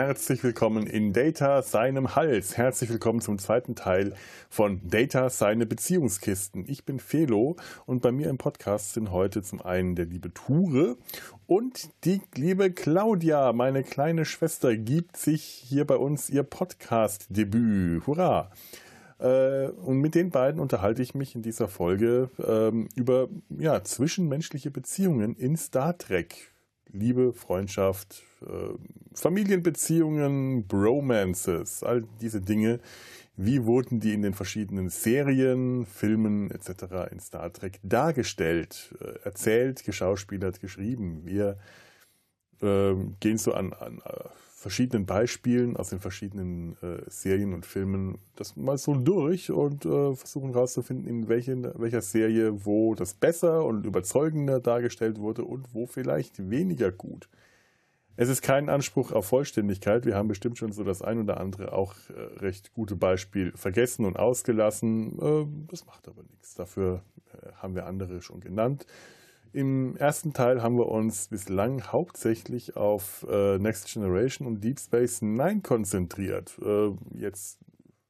herzlich willkommen in Data seinem Hals. Herzlich willkommen zum zweiten Teil von Data seine Beziehungskisten. Ich bin Felo und bei mir im Podcast sind heute zum einen der liebe Ture und die liebe Claudia, meine kleine Schwester, gibt sich hier bei uns ihr Podcast-Debüt. Hurra! Äh, und mit den beiden unterhalte ich mich in dieser Folge ähm, über ja, zwischenmenschliche Beziehungen in Star Trek. Liebe, Freundschaft, äh, Familienbeziehungen, Bromances, all diese Dinge. Wie wurden die in den verschiedenen Serien, Filmen etc. in Star Trek dargestellt, äh, erzählt, geschauspielert, geschrieben? Wir äh, gehen so an, an äh, verschiedenen Beispielen aus den verschiedenen Serien und Filmen das mal so durch und versuchen herauszufinden, in welchen, welcher Serie wo das besser und überzeugender dargestellt wurde und wo vielleicht weniger gut. Es ist kein Anspruch auf Vollständigkeit. Wir haben bestimmt schon so das ein oder andere auch äh, recht gute Beispiel vergessen und ausgelassen. Äh, das macht aber nichts. Dafür äh, haben wir andere schon genannt. Im ersten Teil haben wir uns bislang hauptsächlich auf äh, Next Generation und Deep Space Nine konzentriert. Äh, jetzt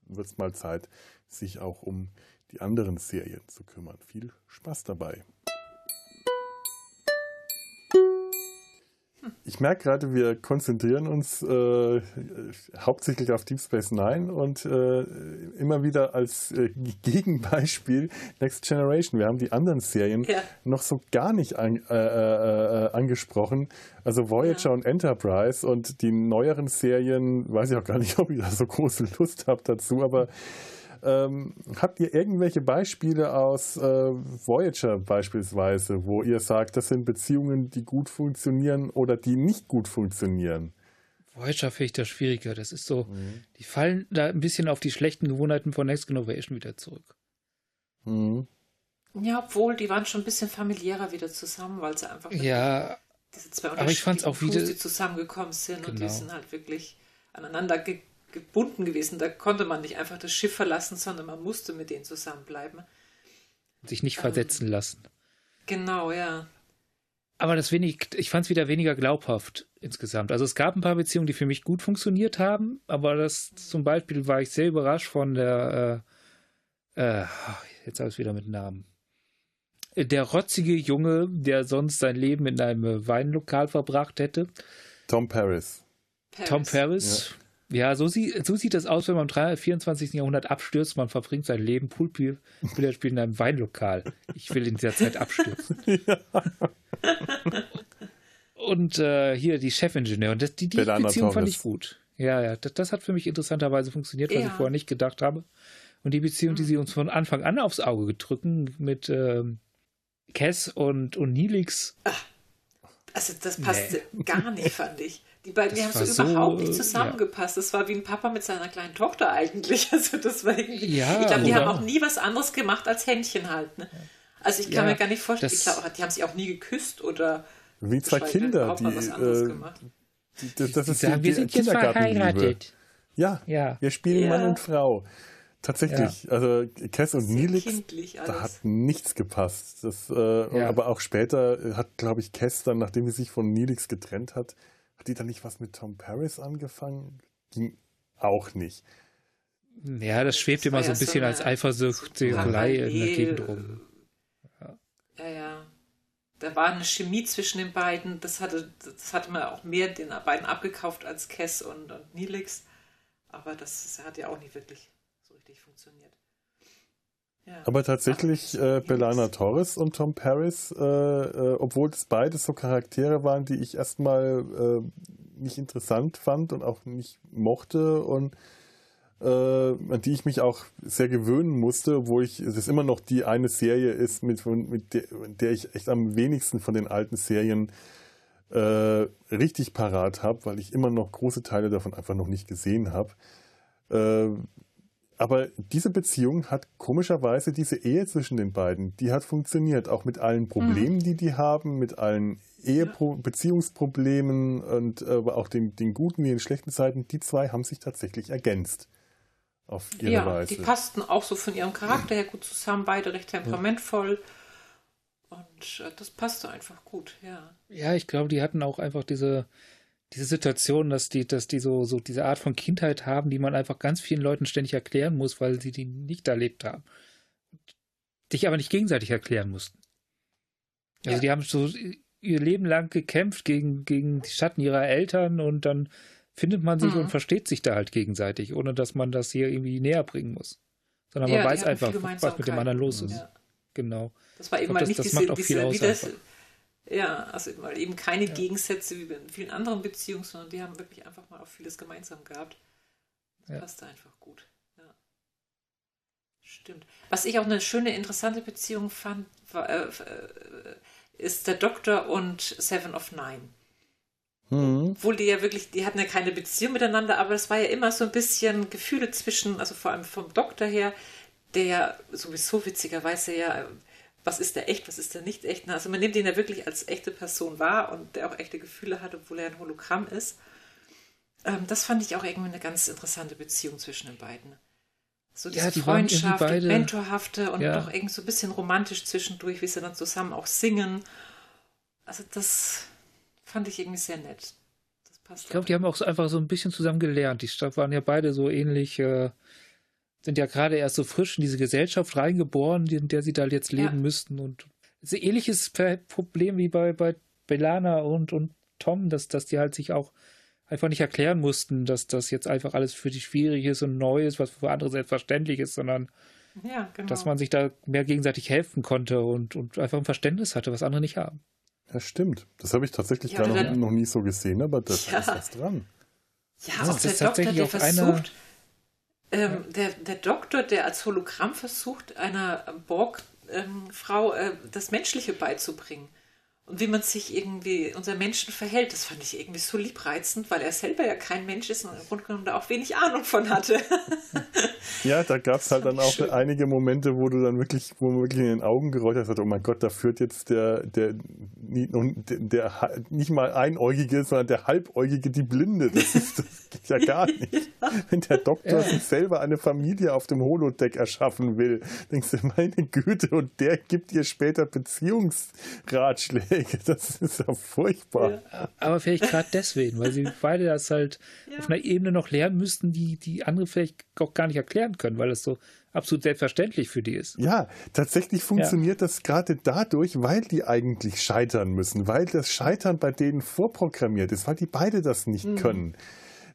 wird es mal Zeit, sich auch um die anderen Serien zu kümmern. Viel Spaß dabei. Ich merke gerade, wir konzentrieren uns äh, hauptsächlich auf Deep Space Nine und äh, immer wieder als äh, Gegenbeispiel Next Generation. Wir haben die anderen Serien ja. noch so gar nicht an, äh, äh, äh, angesprochen. Also Voyager ja. und Enterprise und die neueren Serien, weiß ich auch gar nicht, ob ich da so große Lust habe dazu, aber ähm, habt ihr irgendwelche Beispiele aus äh, Voyager beispielsweise, wo ihr sagt, das sind Beziehungen, die gut funktionieren oder die nicht gut funktionieren? Voyager finde ich das schwieriger. Das ist so, mhm. die fallen da ein bisschen auf die schlechten Gewohnheiten von Next Generation wieder zurück. Mhm. Ja, obwohl, die waren schon ein bisschen familiärer wieder zusammen, weil sie einfach ja, diese zwei aber ich auch wieder, die zusammengekommen sind genau. und die genau. sind halt wirklich aneinander ge gebunden gewesen. Da konnte man nicht einfach das Schiff verlassen, sondern man musste mit denen zusammenbleiben. Sich nicht versetzen ähm, lassen. Genau, ja. Aber das wenig, ich fand es wieder weniger glaubhaft insgesamt. Also es gab ein paar Beziehungen, die für mich gut funktioniert haben, aber das zum Beispiel war ich sehr überrascht von der, äh, äh, jetzt habe ich es wieder mit Namen. Der rotzige Junge, der sonst sein Leben in einem Weinlokal verbracht hätte. Tom Paris. Paris. Tom Paris. Ja. Ja, so, sie, so sieht es aus, wenn man im 24. Jahrhundert abstürzt. Man verbringt sein Leben Poolbilder spielen in einem Weinlokal. Ich will in dieser Zeit abstürzen. Ja. Und äh, hier die Chefingenieur. Und das, die, die Beziehung fand ich gut. Ja, ja, das, das, hat für mich interessanterweise funktioniert, was ja. ich vorher nicht gedacht habe. Und die Beziehung, die sie uns von Anfang an aufs Auge gedrücken mit ähm, Cass und, und Nilix. Ach, also das passt nee. gar nicht, fand ich. Die beiden, die haben so, so überhaupt nicht zusammengepasst. Ja. Das war wie ein Papa mit seiner kleinen Tochter eigentlich. Also das war irgendwie, ja, ich glaube, die haben auch nie was anderes gemacht als Händchen halten. Ne? Also ich kann ja, mir gar nicht vorstellen, ich glaube, die haben sich auch nie geküsst oder wie zwei Kinder, die, was anderes äh, gemacht. Die, das, das ist die, die, wir sind jetzt verheiratet. Ja, ja, wir spielen Mann und Frau. Tatsächlich, ja. also Kess und Nilix, da hat nichts gepasst. Das, äh, ja. Aber auch später hat, glaube ich, Kess dann, nachdem sie sich von Nilix getrennt hat, hat die dann nicht was mit Tom Paris angefangen? Ging auch nicht. Ja, das schwebt das immer so ein bisschen so als Eifersuchtelei in der Gegend rum. Ja. ja, ja. Da war eine Chemie zwischen den beiden. Das hatte, das hatte man auch mehr den beiden abgekauft als Kess und, und Nilix. Aber das, das hat ja auch nicht wirklich so richtig funktioniert. Aber tatsächlich äh, Belana Torres und Tom Paris, äh, äh, obwohl es beides so Charaktere waren, die ich erstmal äh, nicht interessant fand und auch nicht mochte und äh, an die ich mich auch sehr gewöhnen musste, obwohl ich es immer noch die eine Serie ist, mit, mit der, der ich echt am wenigsten von den alten Serien äh, richtig parat habe, weil ich immer noch große Teile davon einfach noch nicht gesehen habe. Aber diese Beziehung hat komischerweise, diese Ehe zwischen den beiden, die hat funktioniert, auch mit allen Problemen, mhm. die die haben, mit allen Ehepro Beziehungsproblemen und äh, aber auch den, den guten wie den schlechten Zeiten. Die zwei haben sich tatsächlich ergänzt. Auf ihre ja, Weise. die passten auch so von ihrem Charakter her gut zusammen, beide recht temperamentvoll. Und äh, das passte einfach gut, ja. Ja, ich glaube, die hatten auch einfach diese, diese Situation, dass die, dass die so, so diese Art von Kindheit haben, die man einfach ganz vielen Leuten ständig erklären muss, weil sie die nicht erlebt haben. Dich aber nicht gegenseitig erklären mussten. Also ja. die haben so ihr Leben lang gekämpft gegen, gegen die Schatten ihrer Eltern und dann findet man sich mhm. und versteht sich da halt gegenseitig, ohne dass man das hier irgendwie näher bringen muss. Sondern man ja, weiß einfach, was mit dem anderen los ist. Ja. Genau. Das war eben glaub, mal nicht das, das diese, diese, wie das, ja, also mal eben keine ja. Gegensätze wie in vielen anderen Beziehungen, sondern die haben wirklich einfach mal auch vieles gemeinsam gehabt. Das ja. passte einfach gut. Ja. Stimmt. Was ich auch eine schöne, interessante Beziehung fand, war, äh, äh ist der Doktor und Seven of Nine. Mhm. Obwohl die ja wirklich, die hatten ja keine Beziehung miteinander, aber es war ja immer so ein bisschen Gefühle zwischen, also vor allem vom Doktor her, der sowieso witzigerweise ja was ist der echt, was ist der nicht echt. Also man nimmt ihn ja wirklich als echte Person wahr und der auch echte Gefühle hat, obwohl er ein Hologramm ist. Ähm, das fand ich auch irgendwie eine ganz interessante Beziehung zwischen den beiden. So diese ja, die Freundschaft, beide, Mentorhafte und ja. doch irgendwie so ein bisschen romantisch zwischendurch, wie sie dann zusammen auch singen. Also das fand ich irgendwie sehr nett. ich glaube, die haben auch so einfach so ein bisschen zusammen gelernt. Die waren ja beide so ähnlich äh, sind ja gerade erst so frisch in diese Gesellschaft reingeboren, in der sie da jetzt leben ja. müssten. Und es ist ein ähnliches Problem wie bei, bei Belana und, und Tom, dass, dass die halt sich auch einfach nicht erklären mussten, dass das jetzt einfach alles für die schwierig ist und neu ist, was für andere selbstverständlich ist, sondern ja, genau. dass man sich da mehr gegenseitig helfen konnte und, und einfach ein Verständnis hatte, was andere nicht haben. Ja, stimmt. Das habe ich tatsächlich ja, gar noch, noch, nie so gesehen, aber das ja. ist was dran. Ja, ja auch der Doktor, der versucht, ähm, der, der Doktor, der als Hologramm versucht, einer Borg-Frau ähm, äh, das Menschliche beizubringen und wie man sich irgendwie unser Menschen verhält. Das fand ich irgendwie so liebreizend, weil er selber ja kein Mensch ist und im Grunde genommen da auch wenig Ahnung von hatte. ja, da gab es halt dann auch schön. einige Momente, wo du dann wirklich, wo man wirklich in den Augen gerollt hast, oh mein Gott, da führt jetzt der, der, der, der nicht mal Einäugige, sondern der Halbäugige die Blinde. Das, ist, das geht ja gar nicht. ja. Wenn der Doktor sich selber eine Familie auf dem Holodeck erschaffen will, denkst du, meine Güte, und der gibt dir später Beziehungsratschläge. Das ist ja furchtbar. Ja. Aber vielleicht gerade deswegen, weil sie beide das halt ja. auf einer Ebene noch lernen müssten, die die andere vielleicht auch gar nicht erklären können, weil es so absolut selbstverständlich für die ist. Ja, tatsächlich funktioniert ja. das gerade dadurch, weil die eigentlich scheitern müssen, weil das Scheitern bei denen vorprogrammiert ist, weil die beide das nicht mhm. können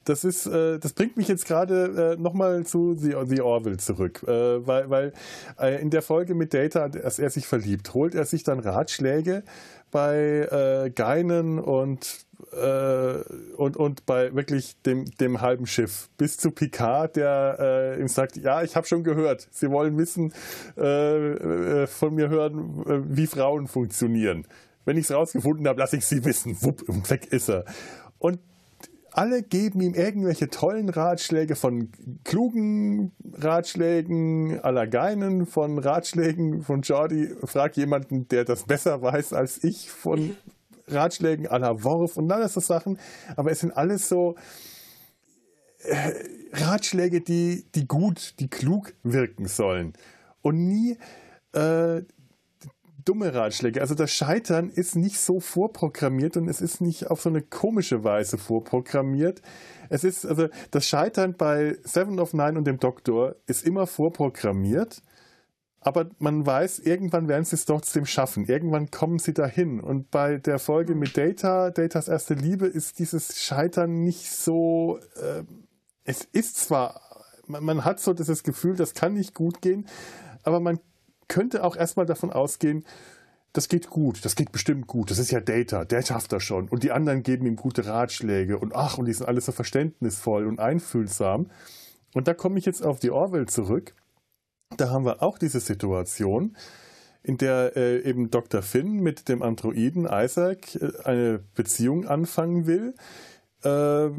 das ist, äh, das bringt mich jetzt gerade äh, nochmal zu The, The Orville zurück, äh, weil, weil äh, in der Folge mit Data, als er sich verliebt, holt er sich dann Ratschläge bei äh, Geinen und äh, und, und bei wirklich dem, dem halben Schiff bis zu Picard, der äh, ihm sagt, ja, ich habe schon gehört, Sie wollen wissen, äh, äh von mir hören, äh, wie Frauen funktionieren. Wenn ich es rausgefunden habe, lasse ich Sie wissen. Wupp, weg ist er. Und alle geben ihm irgendwelche tollen Ratschläge von klugen Ratschlägen aller Geinen, von Ratschlägen von Jordi. Frag jemanden, der das besser weiß als ich, von Ratschlägen aller Worf und alles so Sachen. Aber es sind alles so äh, Ratschläge, die, die gut, die klug wirken sollen. Und nie äh, dumme Ratschläge. Also das Scheitern ist nicht so vorprogrammiert und es ist nicht auf so eine komische Weise vorprogrammiert. Es ist, also das Scheitern bei Seven of Nine und dem Doktor ist immer vorprogrammiert, aber man weiß, irgendwann werden sie es trotzdem schaffen. Irgendwann kommen sie dahin. Und bei der Folge mit Data, Datas erste Liebe, ist dieses Scheitern nicht so, äh, es ist zwar, man, man hat so das Gefühl, das kann nicht gut gehen, aber man könnte auch erstmal davon ausgehen, das geht gut, das geht bestimmt gut, das ist ja Data, der schafft das schon. Und die anderen geben ihm gute Ratschläge und ach, und die sind alle so verständnisvoll und einfühlsam. Und da komme ich jetzt auf die Orwell zurück. Da haben wir auch diese Situation, in der äh, eben Dr. Finn mit dem Androiden Isaac äh, eine Beziehung anfangen will. Äh,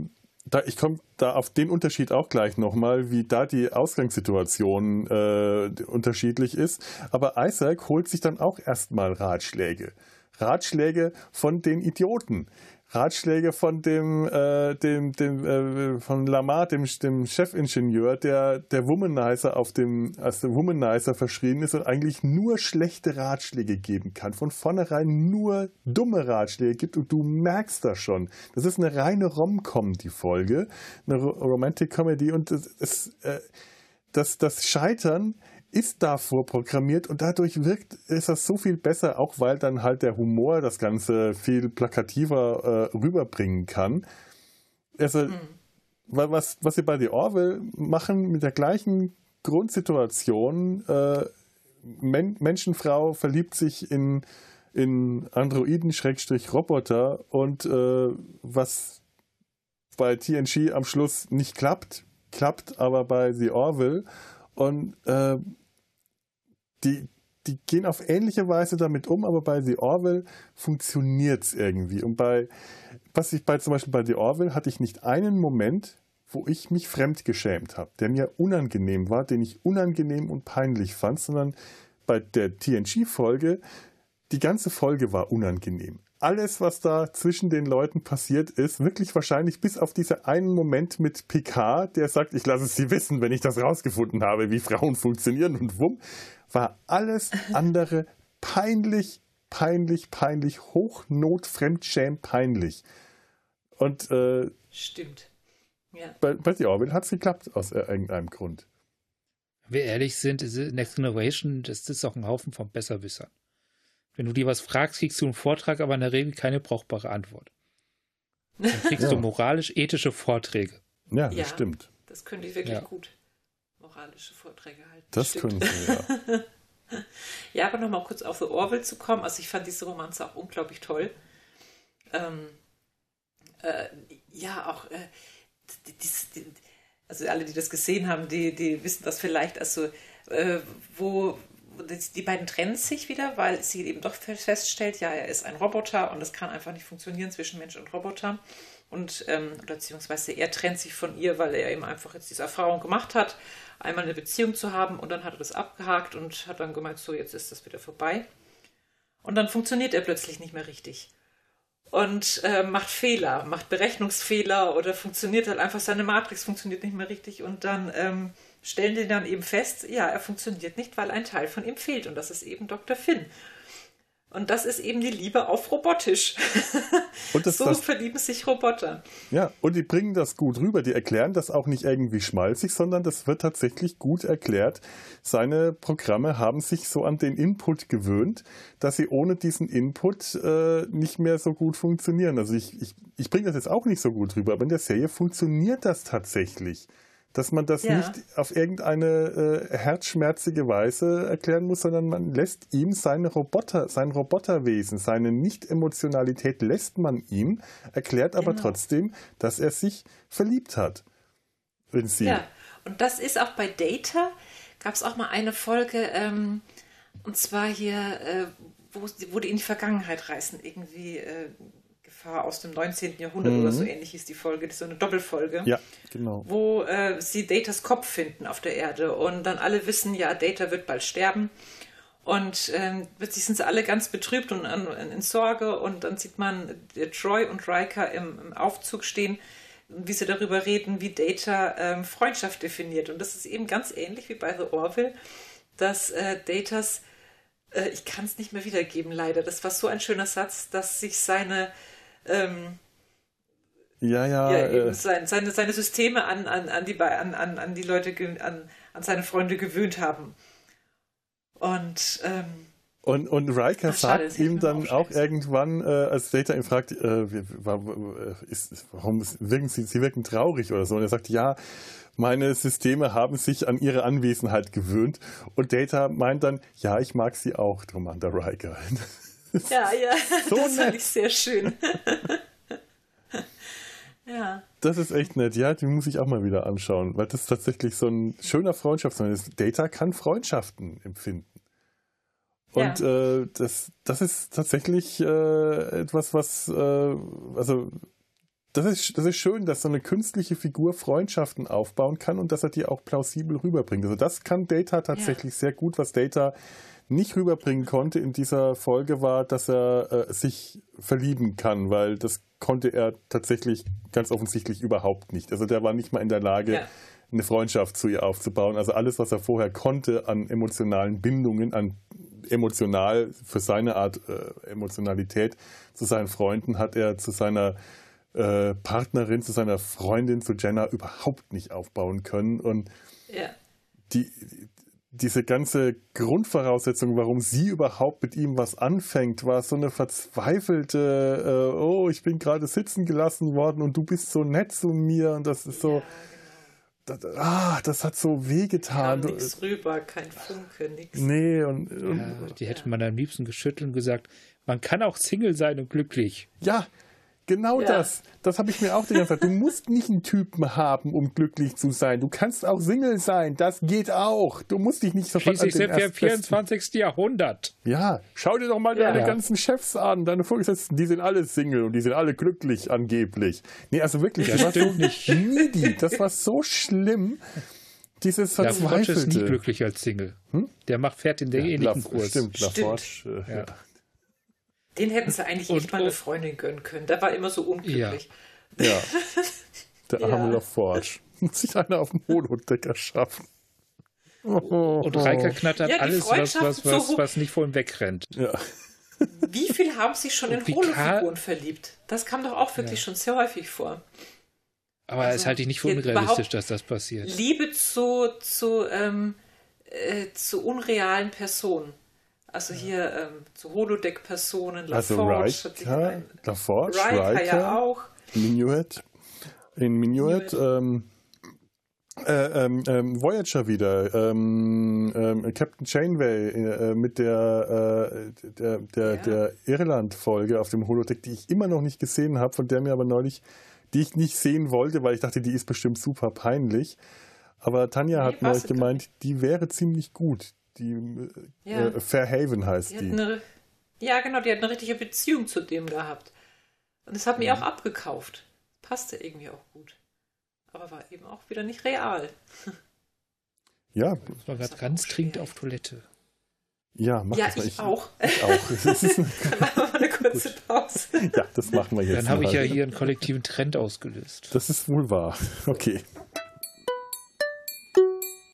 da, ich komme da auf den Unterschied auch gleich nochmal, wie da die Ausgangssituation äh, unterschiedlich ist. Aber Isaac holt sich dann auch erstmal Ratschläge. Ratschläge von den Idioten. Ratschläge von dem, äh, dem, dem äh, von Lamar, dem, dem Chefingenieur, der der Womanizer auf dem, als der Womanizer verschrien ist und eigentlich nur schlechte Ratschläge geben kann. Von vornherein nur dumme Ratschläge gibt und du merkst das schon. Das ist eine reine Rom-Com, die Folge. Eine Romantic Comedy und das, das, äh, das, das Scheitern ist davor programmiert und dadurch wirkt ist das so viel besser, auch weil dann halt der Humor das Ganze viel plakativer äh, rüberbringen kann. Also, mhm. was, was sie bei The Orwell machen mit der gleichen Grundsituation, äh, Men Menschenfrau verliebt sich in, in Androiden-Roboter und äh, was bei TNG am Schluss nicht klappt, klappt aber bei The Orville und äh, die, die gehen auf ähnliche Weise damit um, aber bei The Orville funktioniert es irgendwie. Und bei, was ich bei zum Beispiel bei The Orville hatte ich nicht einen Moment, wo ich mich fremdgeschämt habe, der mir unangenehm war, den ich unangenehm und peinlich fand, sondern bei der TNG-Folge, die ganze Folge war unangenehm alles, was da zwischen den Leuten passiert ist, wirklich wahrscheinlich bis auf diesen einen Moment mit Picard, der sagt, ich lasse es sie wissen, wenn ich das rausgefunden habe, wie Frauen funktionieren und wumm, war alles andere peinlich, peinlich, peinlich, Hochnot, Fremdschäm, peinlich. Und äh, stimmt. Ja. Bei, bei The Orville hat es geklappt aus irgendeinem Grund. Wenn wir ehrlich sind, Next Generation, das ist auch ein Haufen von Besserwissern. Wenn du dir was fragst, kriegst du einen Vortrag, aber in der Regel keine brauchbare Antwort. Dann kriegst ja. du moralisch-ethische Vorträge. Ja, das ja, stimmt. Das könnte ich wirklich ja. gut. Moralische Vorträge halten. Das können sie, ja. ja, aber nochmal kurz auf The Orville zu kommen. Also ich fand diese Romanze auch unglaublich toll. Ähm, äh, ja, auch äh, die, die, also alle, die das gesehen haben, die, die wissen das vielleicht. Also äh, wo die beiden trennen sich wieder, weil sie eben doch feststellt, ja, er ist ein Roboter und es kann einfach nicht funktionieren zwischen Mensch und Roboter. Und, ähm, beziehungsweise er trennt sich von ihr, weil er eben einfach jetzt diese Erfahrung gemacht hat, einmal eine Beziehung zu haben und dann hat er das abgehakt und hat dann gemeint, so, jetzt ist das wieder vorbei. Und dann funktioniert er plötzlich nicht mehr richtig. Und äh, macht Fehler, macht Berechnungsfehler oder funktioniert halt einfach, seine Matrix funktioniert nicht mehr richtig und dann ähm, stellen die dann eben fest, ja, er funktioniert nicht, weil ein Teil von ihm fehlt und das ist eben Dr. Finn. Und das ist eben die Liebe auf robotisch. Und das, so das, verlieben sich Roboter. Ja, und die bringen das gut rüber. Die erklären das auch nicht irgendwie schmalzig, sondern das wird tatsächlich gut erklärt. Seine Programme haben sich so an den Input gewöhnt, dass sie ohne diesen Input äh, nicht mehr so gut funktionieren. Also ich, ich, ich bringe das jetzt auch nicht so gut rüber, aber in der Serie funktioniert das tatsächlich dass man das ja. nicht auf irgendeine äh, herzschmerzige Weise erklären muss, sondern man lässt ihm seine Roboter, sein Roboterwesen, seine Nicht-Emotionalität lässt man ihm, erklärt aber genau. trotzdem, dass er sich verliebt hat in sie. Ja, und das ist auch bei Data, gab es auch mal eine Folge, ähm, und zwar hier, äh, wo, wo die in die Vergangenheit reisen, irgendwie äh, Gefahr aus dem 19. Jahrhundert mhm. oder so ähnlich ist die Folge. Das ist so eine Doppelfolge. Ja, genau. Wo äh, sie Datas Kopf finden auf der Erde und dann alle wissen, ja, Data wird bald sterben. Und ähm, plötzlich sind sie alle ganz betrübt und in, in Sorge. Und dann sieht man äh, Troy und Riker im, im, Aufzug stehen, wie sie darüber reden, wie Data ähm, Freundschaft definiert. Und das ist eben ganz ähnlich wie bei The Orville, dass äh, Datas, äh, ich kann es nicht mehr wiedergeben, leider. Das war so ein schöner Satz, dass sich seine ähm, ja, ja. ja äh, seine, seine, seine Systeme an, an, an, die, an, an, an die Leute, an, an seine Freunde gewöhnt haben. Und, ähm, und, und Riker Ach, sagt schade, ihm dann auch irgendwann, äh, als Data ihn fragt, äh, wie, ist, warum wirken sie, sie wirken traurig oder so. Und er sagt, ja, meine Systeme haben sich an ihre Anwesenheit gewöhnt. Und Data meint dann, ja, ich mag sie auch, Commander Riker. Ja, ja, so das fand ich sehr schön. ja. Das ist echt nett, ja, die muss ich auch mal wieder anschauen, weil das ist tatsächlich so ein schöner Freundschaftsmann. Data kann Freundschaften empfinden. Und ja. äh, das, das ist tatsächlich äh, etwas, was, äh, also das ist, das ist schön, dass so eine künstliche Figur Freundschaften aufbauen kann und dass er die auch plausibel rüberbringt. Also das kann Data tatsächlich ja. sehr gut, was Data nicht rüberbringen konnte in dieser Folge war, dass er äh, sich verlieben kann, weil das konnte er tatsächlich ganz offensichtlich überhaupt nicht. Also der war nicht mal in der Lage, ja. eine Freundschaft zu ihr aufzubauen. Also alles, was er vorher konnte an emotionalen Bindungen, an emotional für seine Art äh, Emotionalität zu seinen Freunden, hat er zu seiner äh, Partnerin, zu seiner Freundin, zu Jenna überhaupt nicht aufbauen können. Und ja. die, diese ganze Grundvoraussetzung, warum sie überhaupt mit ihm was anfängt, war so eine verzweifelte, äh, oh, ich bin gerade sitzen gelassen worden und du bist so nett zu mir und das ist so, das, ah, das hat so wehgetan. Ja, nichts rüber, kein Funke, nichts. Nee, und, und ja, die hätte man am liebsten geschüttelt und gesagt, man kann auch Single sein und glücklich. Ja, Genau ja. das. Das habe ich mir auch gesagt. Du musst nicht einen Typen haben, um glücklich zu sein. Du kannst auch Single sein. Das geht auch. Du musst dich nicht sofort Schließlich sind wir im 24. Jahrhundert. Ja, schau dir doch mal ja. deine ganzen Chefs an, deine Vorgesetzten. Die sind alle Single und die sind alle glücklich angeblich. Nee, also wirklich, das war so nicht. needy. Das war so schlimm. Dieses Verzweifelte. Der ist nie glücklich als Single. Hm? Der macht, fährt in der ja, ähnlichen Kurs. Stimmt, Laforge. Äh, ja. Den hätten sie eigentlich und, echt mal eine Freundin gönnen können. Der war immer so unglücklich. Ja. ja. Der arme ja. LaForge. Muss sich einer auf dem Holodecker schaffen. Oh. Und Reika knattert ja, alles, was, was, was, so was nicht vor ihm wegrennt. Ja. Wie viel haben sich schon in Holofiguren verliebt? Das kam doch auch wirklich ja. schon sehr häufig vor. Aber also, es halte ich nicht für unrealistisch, dass das passiert. Liebe zu, zu, ähm, äh, zu unrealen Personen. Also hier ähm, so Holodeck-Personen, also Riker, LaForge, Riker, Riker ja auch. Minuet, in Minuet, ähm, äh, ähm, ähm, Voyager wieder, ähm, ähm, Captain Chainway äh, mit der, äh, der, der, ja. der Irland-Folge auf dem Holodeck, die ich immer noch nicht gesehen habe, von der mir aber neulich, die ich nicht sehen wollte, weil ich dachte, die ist bestimmt super peinlich. Aber Tanja nee, hat neulich gemeint, die wäre ziemlich gut die äh, ja. äh, Fairhaven heißt die. die. Eine, ja, genau, die hat eine richtige Beziehung zu dem gehabt. Und das hat mir auch abgekauft. Passte irgendwie auch gut. Aber war eben auch wieder nicht real. Ja. Das war gerade ganz dringend auf Toilette. Ja, mach ja, das mal. Ich, ich auch. Ich auch. Dann machen wir eine kurze Pause. Ja, das machen wir jetzt. Dann habe ich ja hier einen kollektiven Trend ausgelöst. Das ist wohl wahr. Okay.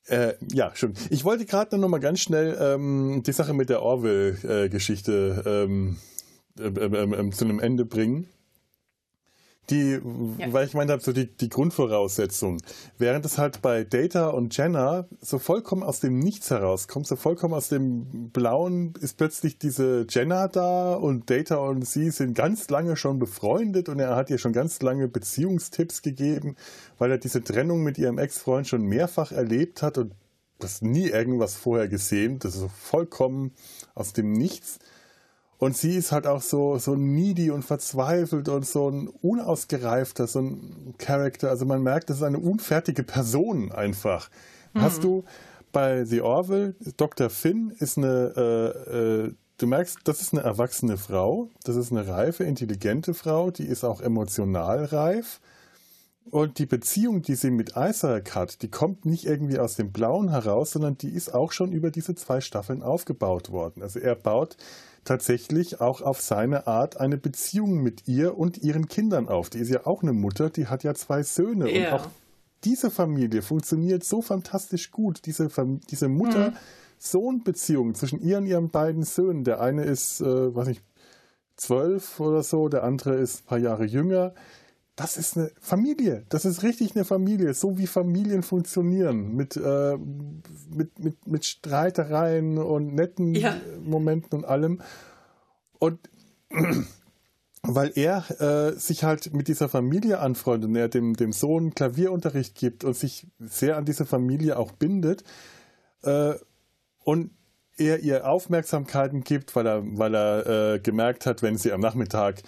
Äh, ja, schon. Ich wollte gerade noch mal ganz schnell ähm, die Sache mit der Orwell-Geschichte ähm, ähm, ähm, ähm, zu einem Ende bringen. Die, ja. weil ich meine, so die, die Grundvoraussetzung. Während es halt bei Data und Jenna so vollkommen aus dem Nichts herauskommt, so vollkommen aus dem Blauen ist plötzlich diese Jenna da und Data und sie sind ganz lange schon befreundet und er hat ihr schon ganz lange Beziehungstipps gegeben, weil er diese Trennung mit ihrem Ex-Freund schon mehrfach erlebt hat und das nie irgendwas vorher gesehen. Das ist so vollkommen aus dem Nichts. Und sie ist halt auch so, so needy und verzweifelt und so ein unausgereifter, so ein Charakter. Also man merkt, das ist eine unfertige Person einfach. Mhm. Hast du bei The Orville, Dr. Finn ist eine, äh, äh, du merkst, das ist eine erwachsene Frau, das ist eine reife, intelligente Frau, die ist auch emotional reif. Und die Beziehung, die sie mit Isaac hat, die kommt nicht irgendwie aus dem Blauen heraus, sondern die ist auch schon über diese zwei Staffeln aufgebaut worden. Also er baut tatsächlich auch auf seine Art eine Beziehung mit ihr und ihren Kindern auf. Die ist ja auch eine Mutter, die hat ja zwei Söhne. Ja. Und auch diese Familie funktioniert so fantastisch gut. Diese, diese Mutter-Sohn-Beziehung zwischen ihr und ihren beiden Söhnen. Der eine ist, äh, weiß ich, zwölf oder so, der andere ist ein paar Jahre jünger. Das ist eine Familie. Das ist richtig eine Familie. So wie Familien funktionieren. Mit, äh, mit, mit, mit Streitereien und netten ja. Momenten und allem. Und weil er äh, sich halt mit dieser Familie anfreundet und er dem, dem Sohn Klavierunterricht gibt und sich sehr an diese Familie auch bindet. Äh, und er ihr Aufmerksamkeiten gibt, weil er, weil er äh, gemerkt hat, wenn sie am Nachmittag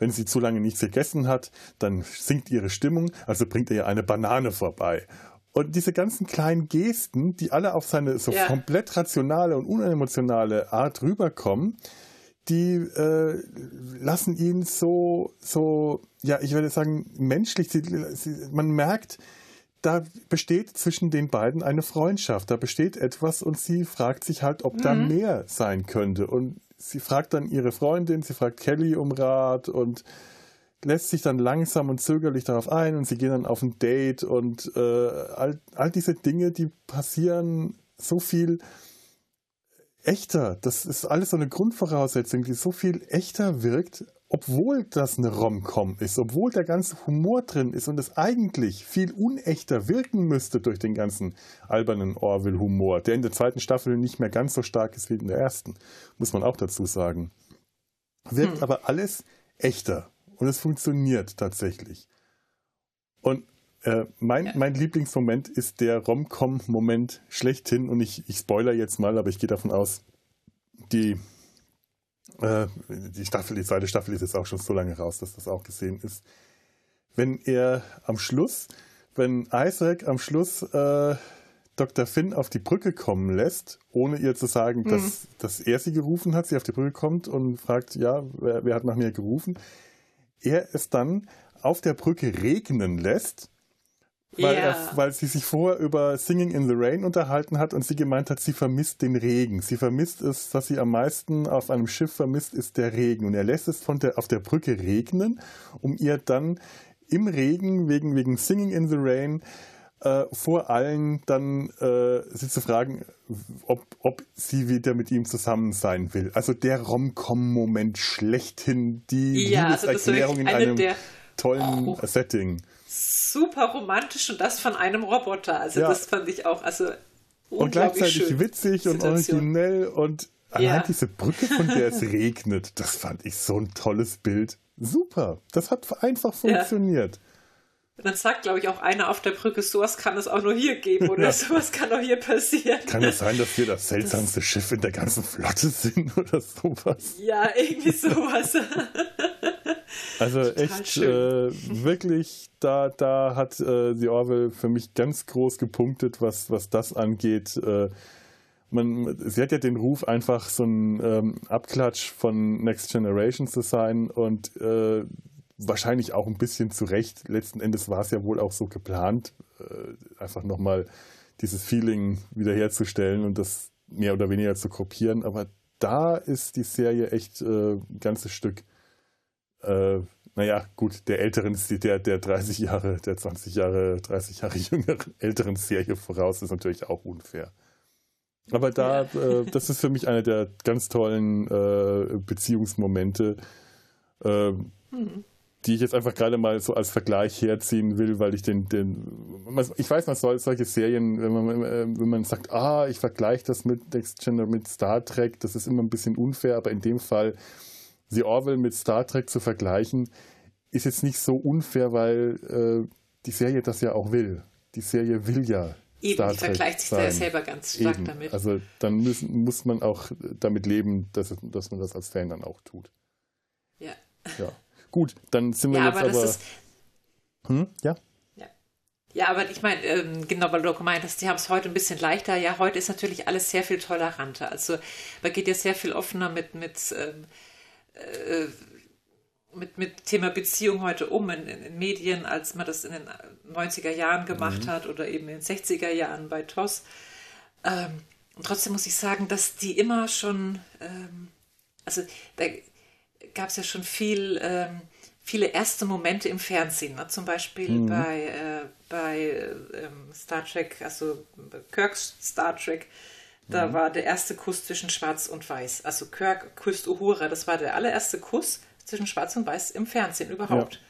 wenn sie zu lange nichts gegessen hat, dann sinkt ihre Stimmung, also bringt er ihr eine Banane vorbei. Und diese ganzen kleinen Gesten, die alle auf seine so ja. komplett rationale und unemotionale Art rüberkommen, die äh, lassen ihn so, so, ja, ich würde sagen, menschlich. Sie, sie, man merkt, da besteht zwischen den beiden eine Freundschaft, da besteht etwas und sie fragt sich halt, ob mhm. da mehr sein könnte. Und sie fragt dann ihre Freundin, sie fragt Kelly um Rat und lässt sich dann langsam und zögerlich darauf ein und sie gehen dann auf ein Date und äh, all, all diese Dinge, die passieren so viel echter. Das ist alles so eine Grundvoraussetzung, die so viel echter wirkt, obwohl das eine Rom-Com ist, obwohl der ganze Humor drin ist und es eigentlich viel unechter wirken müsste durch den ganzen albernen Orville-Humor, der in der zweiten Staffel nicht mehr ganz so stark ist wie in der ersten, muss man auch dazu sagen. Wirkt hm. aber alles echter und es funktioniert tatsächlich. Und äh, mein, ja. mein Lieblingsmoment ist der Rom-Com-Moment schlechthin und ich, ich spoiler jetzt mal, aber ich gehe davon aus, die, äh, die Staffel, die zweite Staffel ist jetzt auch schon so lange raus, dass das auch gesehen ist. Wenn er am Schluss, wenn Isaac am Schluss äh, Dr. Finn auf die Brücke kommen lässt, ohne ihr zu sagen, mhm. dass, dass er sie gerufen hat, sie auf die Brücke kommt und fragt, ja, wer, wer hat nach mir gerufen, er es dann auf der Brücke regnen lässt weil, yeah. er, weil sie sich vorher über Singing in the Rain unterhalten hat und sie gemeint hat, sie vermisst den Regen. Sie vermisst es, was sie am meisten auf einem Schiff vermisst, ist der Regen. Und er lässt es von der, auf der Brücke regnen, um ihr dann im Regen, wegen, wegen Singing in the Rain, äh, vor allen dann äh, sie zu fragen, ob, ob sie wieder mit ihm zusammen sein will. Also der Rom-Com-Moment schlechthin, die ja, also Liebeserklärung in einem tollen oh. Setting super romantisch und das von einem Roboter. Also ja. das fand ich auch, also und gleichzeitig schön. witzig und originell und allein ja. diese Brücke, von der es regnet, das fand ich so ein tolles Bild. Super, das hat einfach funktioniert. Ja. Und dann sagt, glaube ich, auch einer auf der Brücke, sowas kann es auch nur hier geben oder ja. sowas kann auch hier passieren. Kann es sein, dass wir das seltsamste das Schiff in der ganzen Flotte sind oder sowas? Ja, irgendwie sowas. Also Total echt äh, wirklich, da, da hat äh, die Orwell für mich ganz groß gepunktet, was, was das angeht. Äh, man, sie hat ja den Ruf, einfach so ein ähm, Abklatsch von Next Generation zu sein und äh, wahrscheinlich auch ein bisschen zu Recht. Letzten Endes war es ja wohl auch so geplant, äh, einfach nochmal dieses Feeling wiederherzustellen und das mehr oder weniger zu kopieren. Aber da ist die Serie echt äh, ein ganzes Stück äh, naja, gut, der älteren, der, der 30 Jahre, der 20 Jahre, 30 Jahre jüngeren älteren Serie voraus ist natürlich auch unfair. Aber da, ja. äh, das ist für mich einer der ganz tollen äh, Beziehungsmomente, äh, mhm. Die ich jetzt einfach gerade mal so als Vergleich herziehen will, weil ich den, den ich weiß, man soll solche Serien, wenn man, äh, wenn man sagt, ah, ich vergleiche das mit Next Gen mit Star Trek, das ist immer ein bisschen unfair, aber in dem Fall The Orwell mit Star Trek zu vergleichen, ist jetzt nicht so unfair, weil äh, die Serie das ja auch will. Die Serie will ja. Eben, Star Trek vergleicht sich da selber ganz stark Eben. damit. Also dann müssen, muss man auch damit leben, dass, dass man das als Fan dann auch tut. Ja. Ja. Gut, dann sind wir ja, jetzt aber. aber ist, hm? Ja. Ja, aber ich meine, ähm, genau, weil du gemeint hast, die haben es heute ein bisschen leichter. Ja, heute ist natürlich alles sehr viel toleranter. Also man geht ja sehr viel offener mit, mit ähm, äh, mit, mit Thema Beziehung heute um in, in, Medien, als man das in den 90er Jahren gemacht mhm. hat oder eben in den 60er Jahren bei TOS. Ähm, und trotzdem muss ich sagen, dass die immer schon, ähm, also da gab es ja schon viel, ähm, viele erste Momente im Fernsehen, ne? zum Beispiel mhm. bei, äh, bei ähm, Star Trek, also Kirks Star Trek, da mhm. war der erste Kuss zwischen Schwarz und Weiß. Also Kirk küsst Uhura. Das war der allererste Kuss zwischen Schwarz und Weiß im Fernsehen überhaupt. Ja.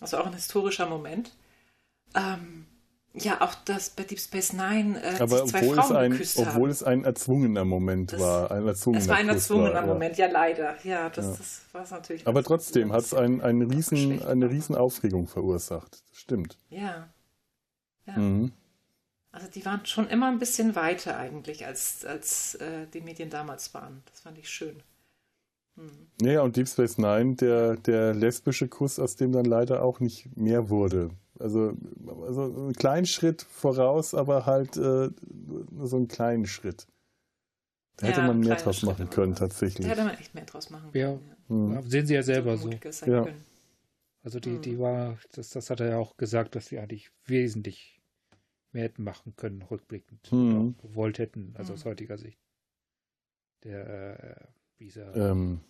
Also auch ein historischer Moment. Ähm, ja, auch das bei Deep Space Nine äh, Aber zwei obwohl Frauen es ein, geküsst Obwohl haben. es ein erzwungener Moment das, war. Ein erzwungener es war ein erzwungener war, Moment, ja. ja, leider. Ja, das, ja. das war es natürlich. Aber trotzdem hat es ein, ein riesen, eine riesen Aufregung verursacht. Das stimmt. Ja. ja. Mhm. Also die waren schon immer ein bisschen weiter eigentlich, als, als äh, die Medien damals waren. Das fand ich schön. Hm. Ja, und Deep Space Nine, der, der lesbische Kuss, aus dem dann leider auch nicht mehr wurde. Also, also einen kleinen Schritt voraus, aber halt äh, nur so einen kleinen Schritt. Da hätte man mehr draus machen können, tatsächlich. Da hätte man echt mehr draus machen können. Ja, mhm. sehen Sie ja selber so. so. Ja. Also die, die hm. war, das, das hat er ja auch gesagt, dass sie eigentlich wesentlich mehr hätten machen können, rückblickend. Mhm. gewollt hätten, also aus hm. heutiger Sicht. Der, äh, dieser. Ähm,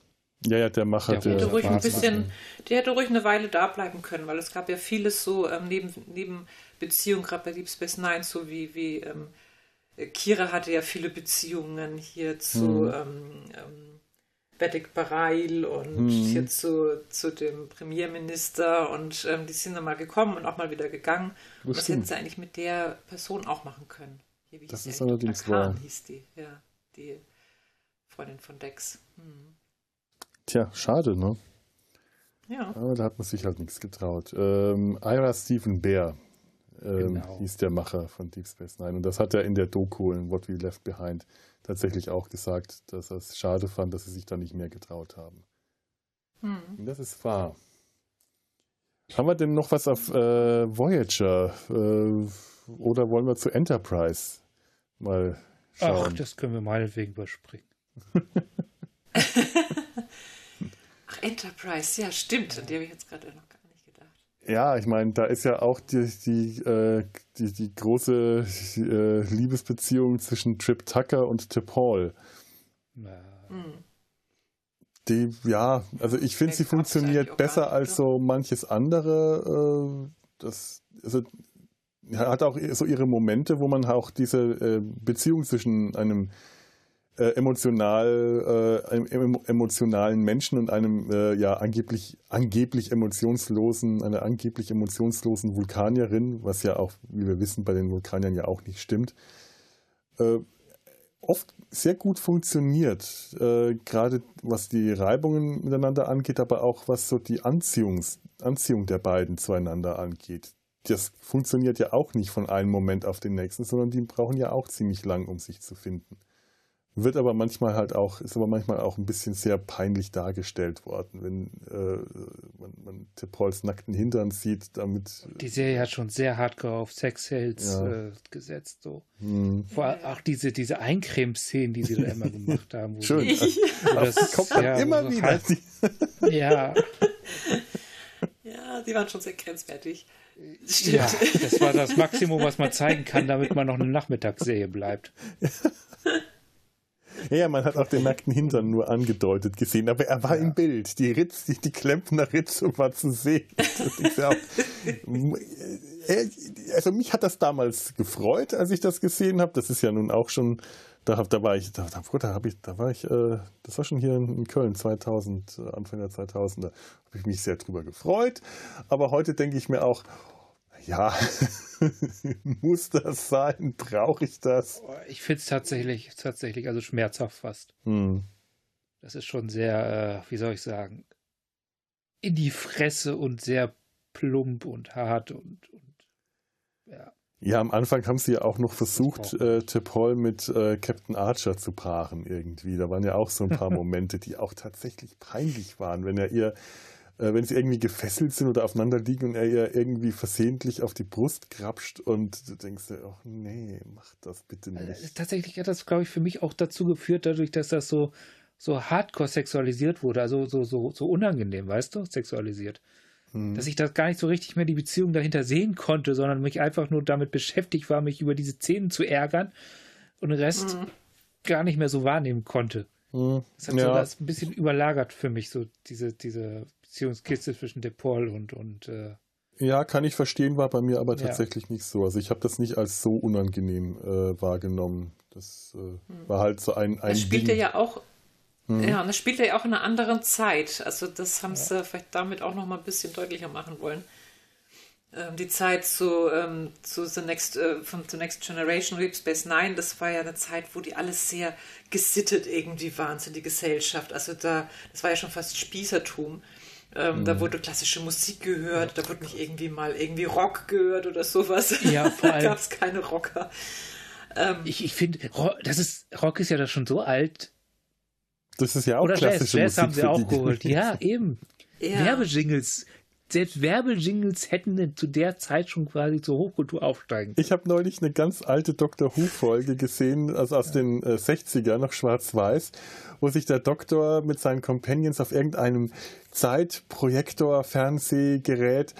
Ja, ja, der Macher. Der, der hätte ruhig ein bisschen, der hätte ruhig eine Weile da bleiben können, weil es gab ja vieles so ähm, neben, neben Beziehungen, gerade bei Deep Space Nine, so wie, wie ähm, Kira hatte ja viele Beziehungen hier zu hm. ähm, ähm, Bedik Barail und hm. hier zu, zu dem Premierminister und ähm, die sind dann mal gekommen und auch mal wieder gegangen. Das das hätten sie eigentlich mit der Person auch machen können. Hier, das ist allerdings wahr. hieß die, ja, die Freundin von Dex. Hm. Tja, schade, ne? Ja. Aber da hat man sich halt nichts getraut. Ähm, Ira Stephen Bear ähm, genau. hieß der Macher von Deep Space Nine. Und das hat er in der Doku in What We Left Behind tatsächlich auch gesagt, dass er es schade fand, dass sie sich da nicht mehr getraut haben. Hm. Das ist wahr. Haben wir denn noch was auf äh, Voyager? Äh, oder wollen wir zu Enterprise mal schauen? Ach, das können wir meinetwegen überspringen. Enterprise, ja, stimmt. An die habe ich jetzt gerade noch gar nicht gedacht. Ja, ich meine, da ist ja auch die, die, äh, die, die, große äh, Liebesbeziehung zwischen Trip Tucker und Tip Hall. Ja. Hm. Die, ja, also ich finde, sie funktioniert besser als so manches andere. Äh, das, also, hat auch so ihre Momente, wo man auch diese äh, Beziehung zwischen einem äh, emotional, äh, emotionalen Menschen und einem äh, ja angeblich, angeblich emotionslosen, einer angeblich emotionslosen Vulkanierin, was ja auch, wie wir wissen, bei den Vulkaniern ja auch nicht stimmt, äh, oft sehr gut funktioniert, äh, gerade was die Reibungen miteinander angeht, aber auch was so die Anziehungs Anziehung der beiden zueinander angeht. Das funktioniert ja auch nicht von einem Moment auf den nächsten, sondern die brauchen ja auch ziemlich lang, um sich zu finden. Wird aber manchmal halt auch, ist aber manchmal auch ein bisschen sehr peinlich dargestellt worden, wenn äh, man, man Tippols nackten Hintern sieht, damit. Die Serie hat schon sehr hardcore auf Sexhelds ja. äh, gesetzt, so. Hm. Vor allem auch diese, diese Eincreme-Szenen, die sie da immer gemacht haben. Schön. das, das kommt ja, immer wieder. Halt, ja. Ja, die waren schon sehr grenzwertig. Stimmt. Ja, das war das Maximum, was man zeigen kann, damit man noch eine Nachmittagsserie bleibt. Ja. Man hat auch den nackten Hintern nur angedeutet gesehen, aber er war ja. im Bild. Die Ritz, die, die Klempner Ritzung war zu sehen. Äh, also mich hat das damals gefreut, als ich das gesehen habe. Das ist ja nun auch schon, da, da war ich, da, da, hab ich, da war ich, äh, das war schon hier in Köln 2000, Anfang der 2000er, habe ich mich sehr drüber gefreut. Aber heute denke ich mir auch, ja, muss das sein? Brauche ich das? Ich finde es tatsächlich, tatsächlich, also schmerzhaft fast. Hm. Das ist schon sehr, äh, wie soll ich sagen, in die Fresse und sehr plump und hart und, und ja. Ja, am Anfang haben sie ja auch noch versucht, äh, T'Pol mit äh, Captain Archer zu paaren irgendwie. Da waren ja auch so ein paar Momente, die auch tatsächlich peinlich waren, wenn er ihr äh, wenn sie irgendwie gefesselt sind oder aufeinander liegen und er ihr irgendwie versehentlich auf die Brust krapscht und du denkst, ach nee, mach das bitte äh, nicht. Tatsächlich hat das, glaube ich, für mich auch dazu geführt, dadurch, dass das so, so hardcore sexualisiert wurde, also so, so, so unangenehm, weißt du, sexualisiert. Hm. Dass ich das gar nicht so richtig mehr die Beziehung dahinter sehen konnte, sondern mich einfach nur damit beschäftigt war, mich über diese Szenen zu ärgern und den Rest hm. gar nicht mehr so wahrnehmen konnte. Hm. Das hat ja. so das ein bisschen überlagert für mich, so diese, diese Beziehungskiste zwischen DePaul und, und äh ja, kann ich verstehen, war bei mir aber tatsächlich ja. nicht so. Also ich habe das nicht als so unangenehm äh, wahrgenommen. Das äh, hm. war halt so ein, ein Das spielte ja auch hm. Ja, und das spielt ja auch in einer anderen Zeit. Also das haben ja. sie vielleicht damit auch noch mal ein bisschen deutlicher machen wollen. Ähm, die Zeit zu, ähm, zu The Next, äh, von The Next Generation, Deep Space Nine, das war ja eine Zeit, wo die alles sehr gesittet irgendwie waren, so die Gesellschaft. Also da, das war ja schon fast Spießertum. Ähm, mhm. Da wurde klassische Musik gehört, da wurde nicht irgendwie mal irgendwie Rock gehört oder sowas. Ja, vor allem. da gab es keine Rocker. Ähm, ich ich finde, das ist, Rock ist ja da schon so alt. Das ist ja auch Oder klassische Jazz, Musik. Jazz haben sie auch geholt. Ja, eben. Ja. Werbejingles selbst Werbejingles hätten zu der Zeit schon quasi zur Hochkultur aufsteigen. Ich habe neulich eine ganz alte Doctor Who-Folge gesehen, also aus ja. den äh, 60er, noch schwarz-weiß, wo sich der Doktor mit seinen Companions auf irgendeinem Zeitprojektor-Fernsehgerät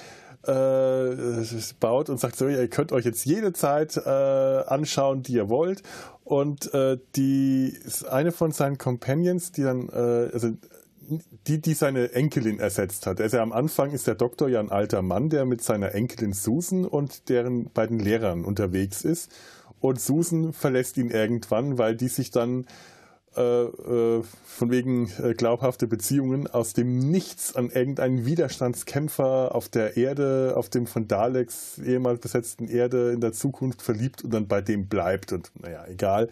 äh, baut und sagt so, ihr könnt euch jetzt jede Zeit äh, anschauen, die ihr wollt. Und äh, die eine von seinen Companions, die dann, äh, also die, die seine Enkelin ersetzt hat. Also am Anfang ist der Doktor ja ein alter Mann, der mit seiner Enkelin Susan und deren beiden Lehrern unterwegs ist. Und Susan verlässt ihn irgendwann, weil die sich dann äh, äh, von wegen äh, glaubhafte Beziehungen aus dem Nichts an irgendeinen Widerstandskämpfer auf der Erde, auf dem von Daleks ehemals besetzten Erde in der Zukunft verliebt und dann bei dem bleibt. Und naja, egal.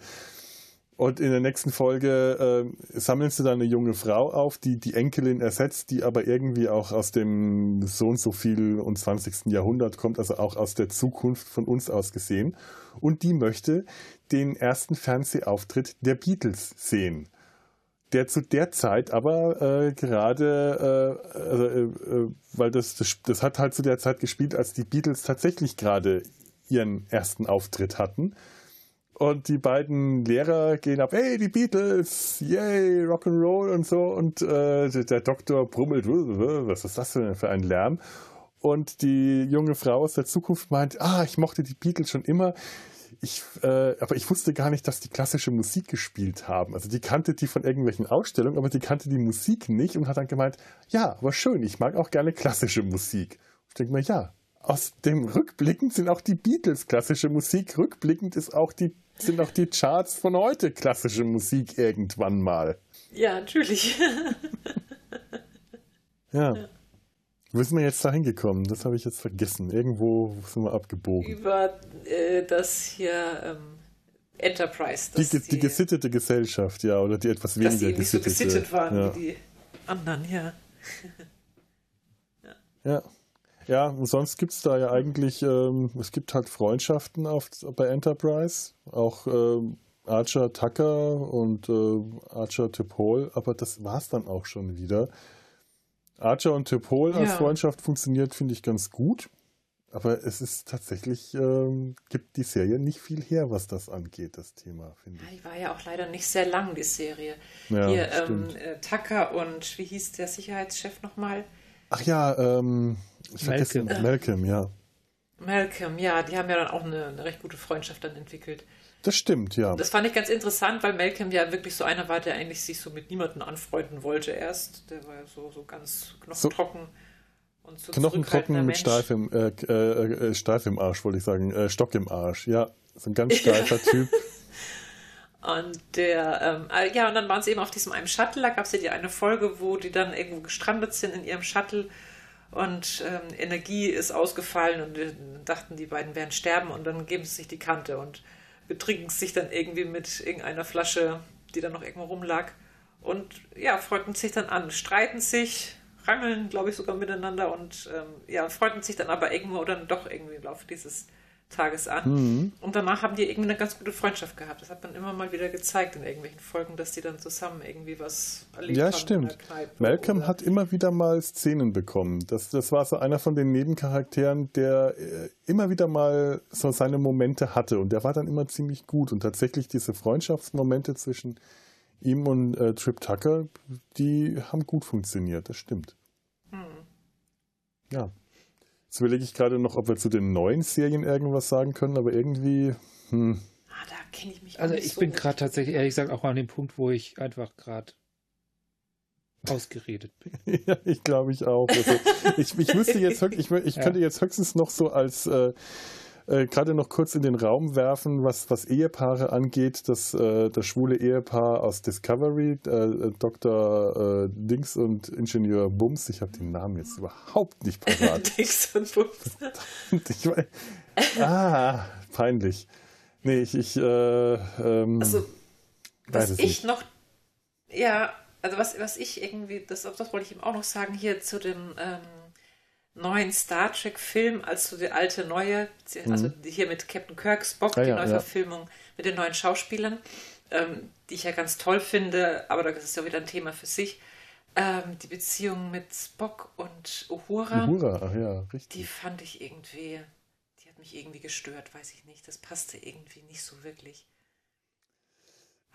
Und in der nächsten Folge äh, sammeln sie dann eine junge Frau auf, die die Enkelin ersetzt, die aber irgendwie auch aus dem so und so viel und 20. Jahrhundert kommt, also auch aus der Zukunft von uns aus gesehen. Und die möchte den ersten Fernsehauftritt der Beatles sehen. Der zu der Zeit aber äh, gerade, äh, also, äh, äh, weil das, das, das hat halt zu der Zeit gespielt, als die Beatles tatsächlich gerade ihren ersten Auftritt hatten und die beiden Lehrer gehen ab, hey, die Beatles, yay, Rock'n'Roll und so. Und äh, der Doktor brummelt, was ist das denn für ein Lärm? Und die junge Frau aus der Zukunft meint, ah, ich mochte die Beatles schon immer. Ich, äh, aber ich wusste gar nicht, dass die klassische Musik gespielt haben. Also die kannte die von irgendwelchen Ausstellungen, aber die kannte die Musik nicht und hat dann gemeint, ja, aber schön, ich mag auch gerne klassische Musik. Ich denke mir, ja, aus dem Rückblickend sind auch die Beatles klassische Musik. Rückblickend ist auch die sind auch die Charts von heute klassische Musik irgendwann mal. Ja, natürlich. ja. ja. Wo sind wir jetzt da hingekommen? Das habe ich jetzt vergessen. Irgendwo sind wir abgebogen. Über äh, das hier ähm, Enterprise. Die, die, die, gesittete Gesellschaft, ja, oder die etwas weniger dass die gesittete. so gesittet waren ja. wie die anderen, ja. ja. ja. Ja, und sonst gibt es da ja eigentlich, ähm, es gibt halt Freundschaften auf, bei Enterprise, auch ähm, Archer Tucker und äh, Archer Tipol, aber das war es dann auch schon wieder. Archer und Tipol ja. als Freundschaft funktioniert, finde ich, ganz gut. Aber es ist tatsächlich, ähm, gibt die Serie nicht viel her, was das angeht, das Thema, finde ich. Ja, die war ja auch leider nicht sehr lang, die Serie. Ja, Hier, ähm, äh, Tucker und wie hieß der Sicherheitschef nochmal? Ach ja, ähm, ich Malcolm. Malcolm, ja. Malcolm, ja, die haben ja dann auch eine, eine, recht gute Freundschaft dann entwickelt. Das stimmt, ja. Das fand ich ganz interessant, weil Malcolm ja wirklich so einer war, der eigentlich sich so mit niemandem anfreunden wollte erst. Der war ja so, so ganz knochentrocken. So, und so knochentrocken mit Steif im, äh, äh, äh, Steif im Arsch, wollte ich sagen. Äh, Stock im Arsch, ja. So ein ganz steifer Typ. Und der, ähm, äh, ja, und dann waren sie eben auf diesem einen Shuttle, da gab es ja die eine Folge, wo die dann irgendwo gestrandet sind in ihrem Shuttle. Und ähm, Energie ist ausgefallen und wir dachten, die beiden werden sterben. Und dann geben sie sich die Kante und betrinken sich dann irgendwie mit irgendeiner Flasche, die dann noch irgendwo rumlag. Und ja, freunden sich dann an, streiten sich, rangeln, glaube ich, sogar miteinander. Und ähm, ja, freunden sich dann aber irgendwo dann doch irgendwie im Laufe dieses Tages an. Mhm. Und danach haben die irgendwie eine ganz gute Freundschaft gehabt. Das hat man immer mal wieder gezeigt in irgendwelchen Folgen, dass die dann zusammen irgendwie was erlebt ja, haben. Ja, stimmt. Malcolm oder? hat immer wieder mal Szenen bekommen. Das, das war so einer von den Nebencharakteren, der äh, immer wieder mal so seine Momente hatte. Und der war dann immer ziemlich gut. Und tatsächlich diese Freundschaftsmomente zwischen ihm und äh, Trip Tucker, die haben gut funktioniert. Das stimmt. Mhm. Ja. Jetzt überlege ich gerade noch, ob wir zu den neuen Serien irgendwas sagen können, aber irgendwie. Hm. Ah, da kenne ich mich Also ich so bin gerade tatsächlich, ehrlich gesagt, auch an dem Punkt, wo ich einfach gerade ausgeredet bin. ja, ich glaube ich auch. Also, ich, ich wüsste jetzt, ich, ich könnte jetzt höchstens noch so als äh, äh, gerade noch kurz in den Raum werfen, was, was Ehepaare angeht. Das, äh, das schwule Ehepaar aus Discovery, äh, Dr. Äh, Dings und Ingenieur Bums. Ich habe den Namen jetzt überhaupt nicht parat. Dings und Bums. ich mein, ah, peinlich. Nee, ich, ich äh, ähm, also, was ich nicht. noch, ja, also was, was ich irgendwie, das, das wollte ich ihm auch noch sagen, hier zu dem ähm, neuen Star Trek-Film als so die alte neue, also mhm. hier mit Captain Kirk, Spock, ja, die ja, Neuverfilmung ja. mit den neuen Schauspielern, ähm, die ich ja ganz toll finde, aber das ist ja wieder ein Thema für sich. Ähm, die Beziehung mit Spock und Uhura. Uhura, ach ja, richtig. Die fand ich irgendwie, die hat mich irgendwie gestört, weiß ich nicht. Das passte irgendwie nicht so wirklich.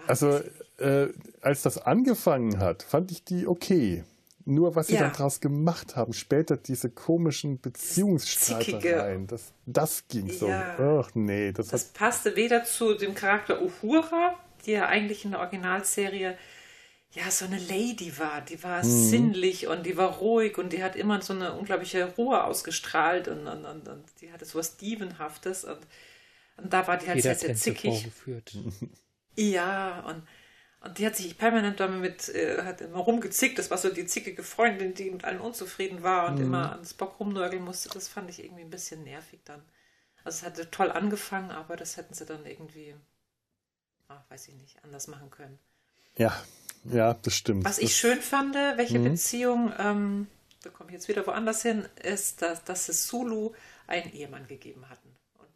also, äh, als das angefangen hat, fand ich die okay. Nur was sie ja. dann daraus gemacht haben, später diese komischen Beziehungsstreitereien, das, das ging so. Ja. Ach nee, das, das passte weder zu dem Charakter Uhura, die ja eigentlich in der Originalserie ja, so eine Lady war. Die war mhm. sinnlich und die war ruhig und die hat immer so eine unglaubliche Ruhe ausgestrahlt und, und, und, und die hatte so was Dievenhaftes und, und da war die halt sehr, sehr zickig. Vorgeführt. Ja, und, und die hat sich permanent damit, äh, hat immer rumgezickt. Das war so die zickige Freundin, die mit allen unzufrieden war und mhm. immer ans Bock rumnörgeln musste. Das fand ich irgendwie ein bisschen nervig dann. Also es hatte toll angefangen, aber das hätten sie dann irgendwie, ach, weiß ich nicht, anders machen können. Ja, ja, das stimmt. Was ich schön fand, welche mhm. Beziehung, ähm, da komme ich jetzt wieder woanders hin, ist, dass, dass es Sulu einen Ehemann gegeben hatten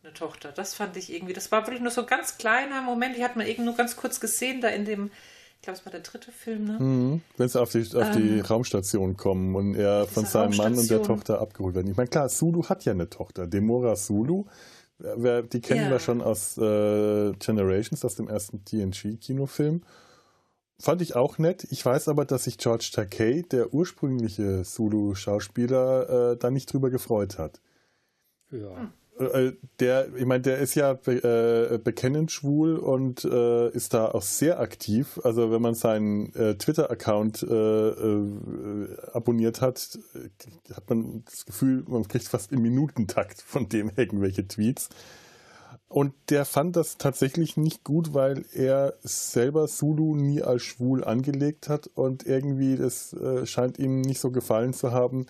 eine Tochter. Das fand ich irgendwie, das war wirklich nur so ein ganz kleiner Moment, die hat man irgendwie nur ganz kurz gesehen, da in dem, ich glaube, es war der dritte Film, ne? Mhm. Wenn sie auf die, auf die ähm, Raumstation kommen und er von seinem Mann und der Tochter abgeholt werden. Ich meine, klar, Sulu hat ja eine Tochter, Demora Sulu. Die kennen ja. wir schon aus äh, Generations, aus dem ersten TNG-Kinofilm. Fand ich auch nett. Ich weiß aber, dass sich George Takei, der ursprüngliche Zulu-Schauspieler, äh, da nicht drüber gefreut hat. Ja. Äh, äh der, ich meine, der ist ja be äh, bekennend schwul und äh, ist da auch sehr aktiv. Also wenn man seinen äh, Twitter-Account abonniert hat, hat man das Gefühl, man kriegt fast im Minutentakt von dem irgendwelche Tweets. Und der fand das tatsächlich nicht gut, weil er selber Zulu nie als schwul angelegt hat und irgendwie das äh, scheint ihm nicht so gefallen zu haben,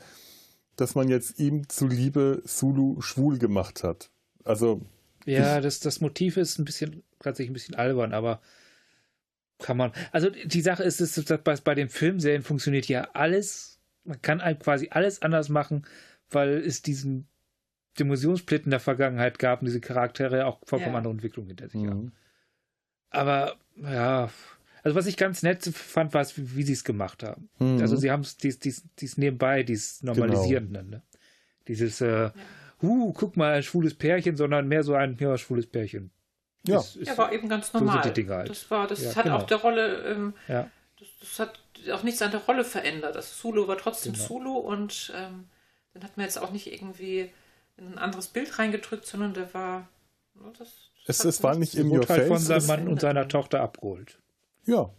dass man jetzt ihm zuliebe Zulu schwul gemacht hat. Also. Ja, das, das Motiv ist ein bisschen, tatsächlich ein bisschen albern, aber kann man. Also die Sache ist, ist dass bei, bei den Filmserien funktioniert ja alles, man kann halt quasi alles anders machen, weil es diesen Dimensionsplitten der Vergangenheit gab und diese Charaktere auch vollkommen ja. andere Entwicklungen hinter sich mhm. haben. Aber ja, also was ich ganz nett fand, war es, wie, wie sie es gemacht haben. Mhm. Also sie haben es dies, dies, dies nebenbei, dieses Normalisierende. Genau. Ne? Dieses, äh, ja. uh, guck mal, ein schwules Pärchen, sondern mehr so ein ja, schwules Pärchen. Ja. Ist, ist, ja, war eben ganz normal. So halt. Das war, das ja, hat genau. auch der Rolle, ähm, ja. das, das, hat auch nichts an der Rolle verändert. Das Sulu war trotzdem genau. Sulu und ähm, dann hat man jetzt auch nicht irgendwie in ein anderes Bild reingedrückt, sondern der war. Ne, das, das es, es war nicht im Your halt von seinem Mann und seiner Tochter abgeholt. Ja.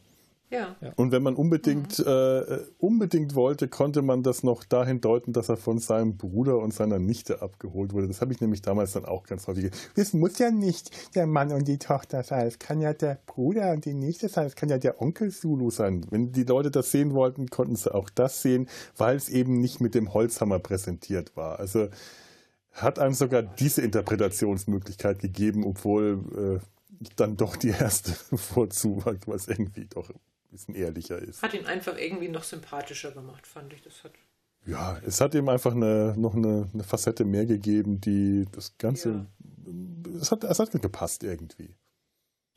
Ja. Und wenn man unbedingt, mhm. äh, unbedingt wollte, konnte man das noch dahin deuten, dass er von seinem Bruder und seiner Nichte abgeholt wurde. Das habe ich nämlich damals dann auch ganz häufig. Das muss ja nicht der Mann und die Tochter sein. Es kann ja der Bruder und die Nichte sein. Es kann ja der Onkel Zulu sein. Wenn die Leute das sehen wollten, konnten sie auch das sehen, weil es eben nicht mit dem Holzhammer präsentiert war. Also hat einem sogar diese Interpretationsmöglichkeit gegeben, obwohl äh, dann doch die erste vorzuwagt, was irgendwie doch ein bisschen ehrlicher ist. Hat ihn einfach irgendwie noch sympathischer gemacht, fand ich. Das hat ja, es hat ihm einfach eine, noch eine, eine Facette mehr gegeben, die das Ganze. Ja. Es, hat, es hat gepasst irgendwie.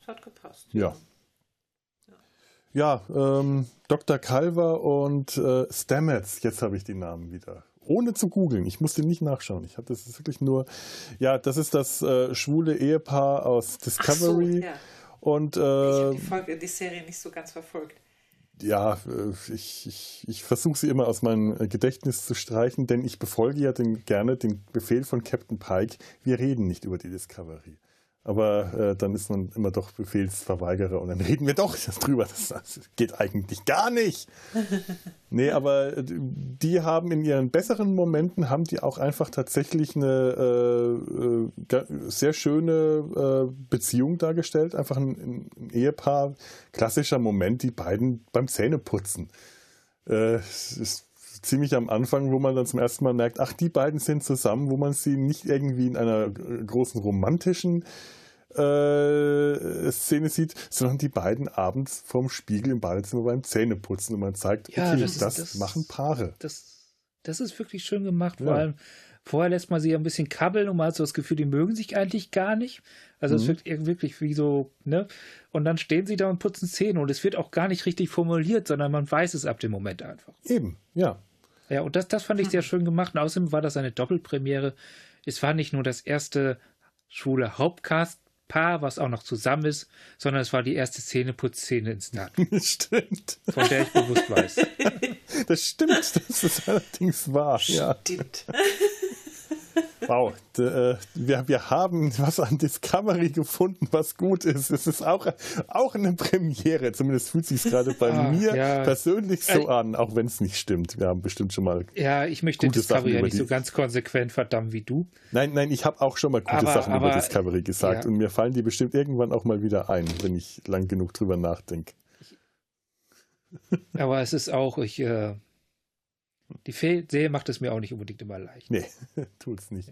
Es hat gepasst. Ja. Ja, ja ähm, Dr. Calver und äh, Stamets, jetzt habe ich die Namen wieder ohne zu googeln. Ich musste nicht nachschauen. Ich hatte es wirklich nur, ja, das ist das äh, schwule Ehepaar aus Discovery. So, ja. Und, äh, ich habe die, Folge, die Serie nicht so ganz verfolgt. Ja, äh, ich, ich, ich versuche sie immer aus meinem Gedächtnis zu streichen, denn ich befolge ja den, gerne den Befehl von Captain Pike, wir reden nicht über die Discovery. Aber äh, dann ist man immer doch Befehlsverweigerer und dann reden wir doch drüber. Das, das geht eigentlich gar nicht. nee, aber äh, die haben in ihren besseren Momenten, haben die auch einfach tatsächlich eine äh, äh sehr schöne äh, Beziehung dargestellt. Einfach ein, ein, Ehepaar, klassischer Moment, die beiden beim Zähneputzen. Äh, ist ziemlich am Anfang, wo man dann zum ersten Mal merkt, ach, die beiden sind zusammen, wo man sie nicht irgendwie in einer großen romantischen äh, Szene sieht, sondern die beiden abends vorm Spiegel im Badezimmer beim Zähneputzen und man zeigt, okay, ja, das, das, das, machen Paare. Das, das ist wirklich schön gemacht, ja. vor allem Vorher lässt man sie ein bisschen kabbeln und man hat so das Gefühl, die mögen sich eigentlich gar nicht. Also mhm. es wirkt wirklich wie so, ne? Und dann stehen sie da und putzen Zähne und es wird auch gar nicht richtig formuliert, sondern man weiß es ab dem Moment einfach. Eben, ja. Ja, und das, das fand ich sehr schön gemacht. Und außerdem war das eine Doppelpremiere. Es war nicht nur das erste schwule Hauptcast-Paar, was auch noch zusammen ist, sondern es war die erste Zähneputzszene in Star Trek. Stimmt. Von der ich bewusst weiß. Das stimmt, das ist allerdings wahr. Stimmt. Ja. Wow, äh, wir, wir haben was an Discovery gefunden, was gut ist. Es ist auch, auch eine Premiere, zumindest fühlt sich gerade bei ah, mir ja. persönlich so äh, an, auch wenn es nicht stimmt. Wir haben bestimmt schon mal. Ja, ich möchte Discovery ja nicht so ganz konsequent verdammen wie du. Nein, nein, ich habe auch schon mal gute aber, Sachen aber, über Discovery gesagt ja. und mir fallen die bestimmt irgendwann auch mal wieder ein, wenn ich lang genug drüber nachdenke. Aber es ist auch, ich, äh, die Serie macht es mir auch nicht unbedingt immer leicht. Nee, tut es nicht.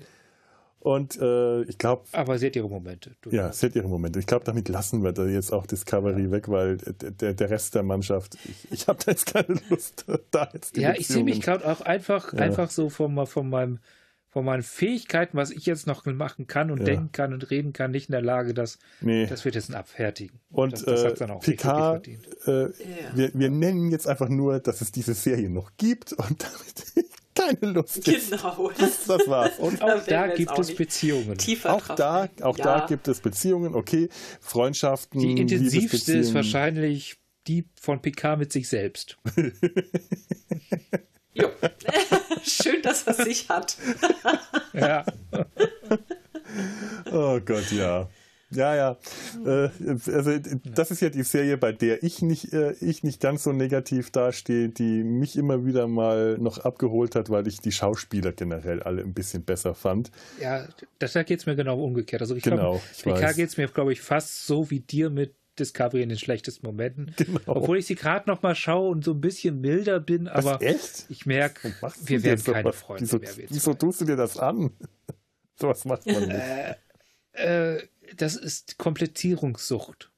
Und äh, ich glaube. Aber seht ihre Momente. Ja, seht ihre Momente. Ich glaube, damit lassen wir da jetzt auch Discovery ja. weg, weil der, der Rest der Mannschaft, ich, ich habe da jetzt keine Lust, da jetzt Ja, ich sehe mich gerade auch einfach, ja. einfach so von, von meinem von meinen Fähigkeiten, was ich jetzt noch machen kann und ja. denken kann und reden kann, nicht in der Lage, das, nee. das wird jetzt abfertigen. Und das, das äh, dann auch Picard, äh, ja. wir, wir nennen jetzt einfach nur, dass es diese Serie noch gibt und damit keine Lust Genau. Das, das war's. Und auch da, gibt es Beziehungen. Auch da, auch ja. da gibt es Beziehungen, okay. Freundschaften. Die intensivste ist wahrscheinlich die von Picard mit sich selbst. jo. Schön, dass er sich hat. ja. Oh Gott, ja. Ja, ja. Äh, also das ist ja die Serie, bei der ich nicht, äh, ich nicht ganz so negativ dastehe, die mich immer wieder mal noch abgeholt hat, weil ich die Schauspieler generell alle ein bisschen besser fand. Ja, das, da geht es mir genau umgekehrt. Also ich genau, glaube, PK geht es mir, glaube ich, fast so wie dir mit Discovery in den schlechtesten Momenten. Genau. Obwohl ich sie gerade noch mal schaue und so ein bisschen milder bin, aber ich merke, wir werden keine Freunde wieso, mehr. Wieso tust du dir das an? so was macht man nicht. Äh, äh, das ist Komplettierungssucht.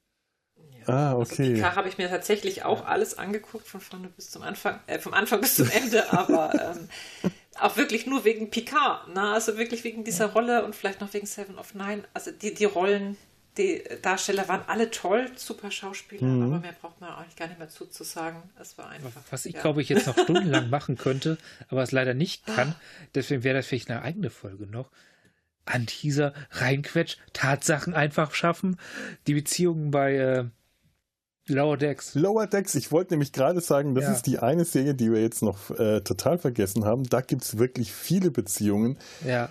Ah, also okay. Also Picard habe ich mir tatsächlich auch alles angeguckt, von vorne bis zum Anfang, äh, vom Anfang bis zum Ende, aber ähm, auch wirklich nur wegen Picard, ne? also wirklich wegen dieser Rolle und vielleicht noch wegen Seven of Nine. Also die, die Rollen, die Darsteller waren alle toll, super Schauspieler, mhm. aber mehr braucht man eigentlich gar nicht mehr zuzusagen. Es war einfach. Was ich ja. glaube ich jetzt noch stundenlang machen könnte, aber es leider nicht kann. Deswegen wäre das vielleicht eine eigene Folge noch. An dieser reinquetsch, Tatsachen einfach schaffen, die Beziehungen bei äh, Lower Decks. Lower Decks, ich wollte nämlich gerade sagen, das ja. ist die eine Serie, die wir jetzt noch äh, total vergessen haben. Da gibt es wirklich viele Beziehungen. Ja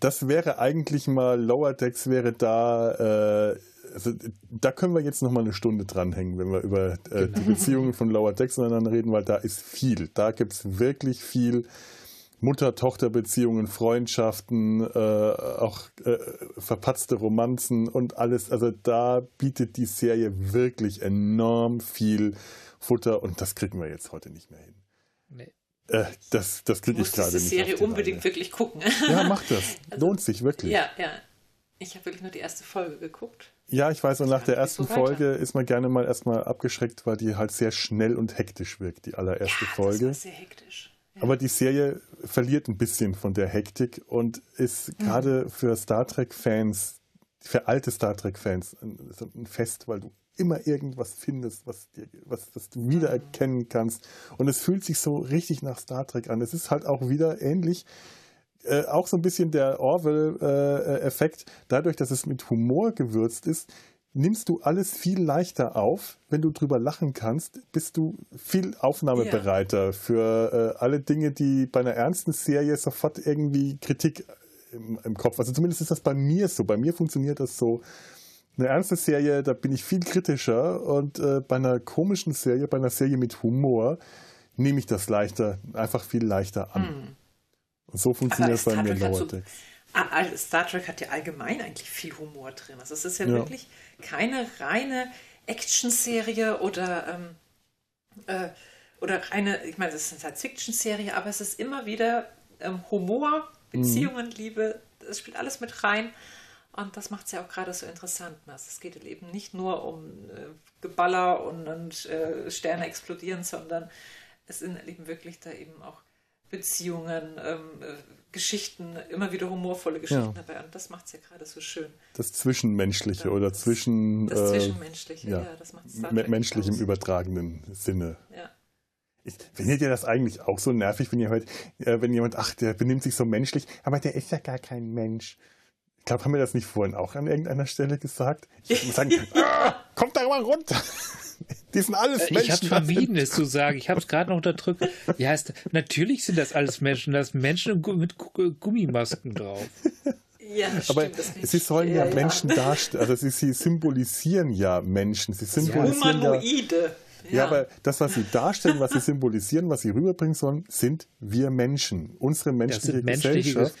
das wäre eigentlich mal, Lower Decks wäre da, äh, also da können wir jetzt noch mal eine Stunde dranhängen, wenn wir über äh, die genau. Beziehungen von Lower Decks miteinander reden, weil da ist viel. Da gibt es wirklich viel Mutter-Tochter-Beziehungen, Freundschaften, äh, auch äh, verpatzte Romanzen und alles. Also da bietet die Serie wirklich enorm viel Futter und das kriegen wir jetzt heute nicht mehr hin. Nee. Äh, das das kriege ich gerade nicht. die Serie unbedingt Reihe. wirklich gucken. Ja, mach das. Also, Lohnt sich wirklich. Ja, ja. Ich habe wirklich nur die erste Folge geguckt. Ja, ich weiß, und nach der ersten so Folge ist man gerne mal erstmal abgeschreckt, weil die halt sehr schnell und hektisch wirkt, die allererste ja, Folge. Das war sehr hektisch. Ja. Aber die Serie verliert ein bisschen von der Hektik und ist mhm. gerade für Star Trek-Fans, für alte Star Trek-Fans ein Fest, weil du immer irgendwas findest, was, dir, was, was du wiedererkennen kannst. Und es fühlt sich so richtig nach Star Trek an. Es ist halt auch wieder ähnlich. Äh, auch so ein bisschen der Orwell-Effekt. Äh, Dadurch, dass es mit Humor gewürzt ist, nimmst du alles viel leichter auf. Wenn du drüber lachen kannst, bist du viel aufnahmebereiter ja. für äh, alle Dinge, die bei einer ernsten Serie sofort irgendwie Kritik im, im Kopf. Also zumindest ist das bei mir so. Bei mir funktioniert das so eine ernste Serie, da bin ich viel kritischer und äh, bei einer komischen Serie, bei einer Serie mit Humor, nehme ich das leichter, einfach viel leichter an. Hm. Und so funktioniert es bei mir Lower Decks. Star Trek hat ja allgemein eigentlich viel Humor drin. Also es ist ja, ja. wirklich keine reine Action-Serie oder, ähm, äh, oder reine, ich meine, es ist eine Science-Fiction-Serie, aber es ist immer wieder ähm, Humor, mhm. Beziehungen, mhm. Liebe, das spielt alles mit rein. Und das macht es ja auch gerade so interessant. Also es geht eben nicht nur um äh, Geballer und, und äh, Sterne explodieren, sondern es sind eben wirklich da eben auch Beziehungen, ähm, äh, Geschichten, immer wieder humorvolle Geschichten ja. dabei. Und das macht es ja gerade so schön. Das Zwischenmenschliche oder das, zwischen. Das äh, Zwischenmenschliche, ja, ja das macht es Menschlich im übertragenen Sinne. Ja. Ich, findet ihr das eigentlich auch so nervig, wenn ihr hört, äh, wenn jemand, ach, der benimmt sich so menschlich, aber der ist ja gar kein Mensch glaube, haben wir das nicht vorhin auch an irgendeiner Stelle gesagt? Ich muss sagen, ah, kommt da mal runter. Die sind alles Menschen. Ich habe vermieden, es zu sagen. Ich habe es gerade noch unterdrückt. Ja, es, natürlich sind das alles Menschen. Das sind Menschen mit Gummimasken drauf. Ja, aber stimmt, sie sollen ja, ja Menschen darstellen, also sie, sie, symbolisieren ja Menschen. Sie symbolisieren ja, Humanoide. Ja. ja, aber das, was sie darstellen, was sie symbolisieren, was sie rüberbringen sollen, sind wir Menschen. Unsere menschliche Gesellschaft,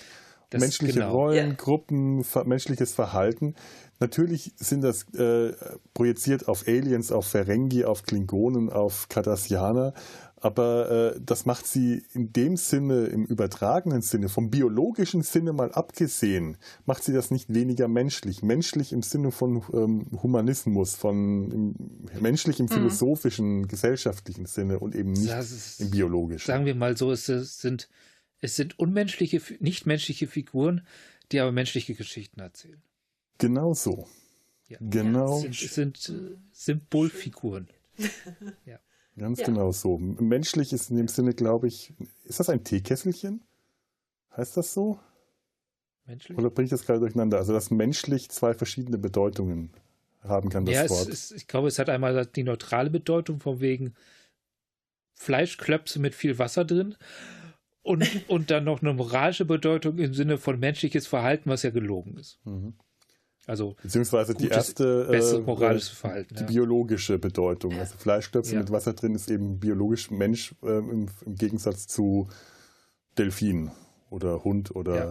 menschliche genau. Rollen, ja. Gruppen, menschliches Verhalten. Natürlich sind das äh, projiziert auf Aliens, auf Ferengi, auf Klingonen, auf Cardassianer, aber äh, das macht sie in dem Sinne, im übertragenen Sinne, vom biologischen Sinne mal abgesehen, macht sie das nicht weniger menschlich. Menschlich im Sinne von ähm, Humanismus, von im, menschlich im mhm. philosophischen, gesellschaftlichen Sinne und eben nicht ist, im biologischen. Sagen wir mal so, es sind, es sind unmenschliche, nichtmenschliche Figuren, die aber menschliche Geschichten erzählen. Genau so. Ja. Genau. Es sind, sind äh, Symbolfiguren. ja. Ganz ja. genau so. Menschlich ist in dem Sinne, glaube ich, ist das ein Teekesselchen? Heißt das so? Menschlich? Oder bringe ich das gerade durcheinander? Also, dass menschlich zwei verschiedene Bedeutungen haben kann, das ja, Wort. Ist, ich glaube, es hat einmal die neutrale Bedeutung von wegen Fleischklöpse mit viel Wasser drin und, und dann noch eine moralische Bedeutung im Sinne von menschliches Verhalten, was ja gelogen ist. Mhm. Also Beziehungsweise gutes, die erste äh, moralisches Verhalten, die ja. biologische Bedeutung. Also Fleischklöpfe ja. mit Wasser drin ist eben biologisch Mensch äh, im, im, Gegensatz zu Delfin oder Hund oder. Ja.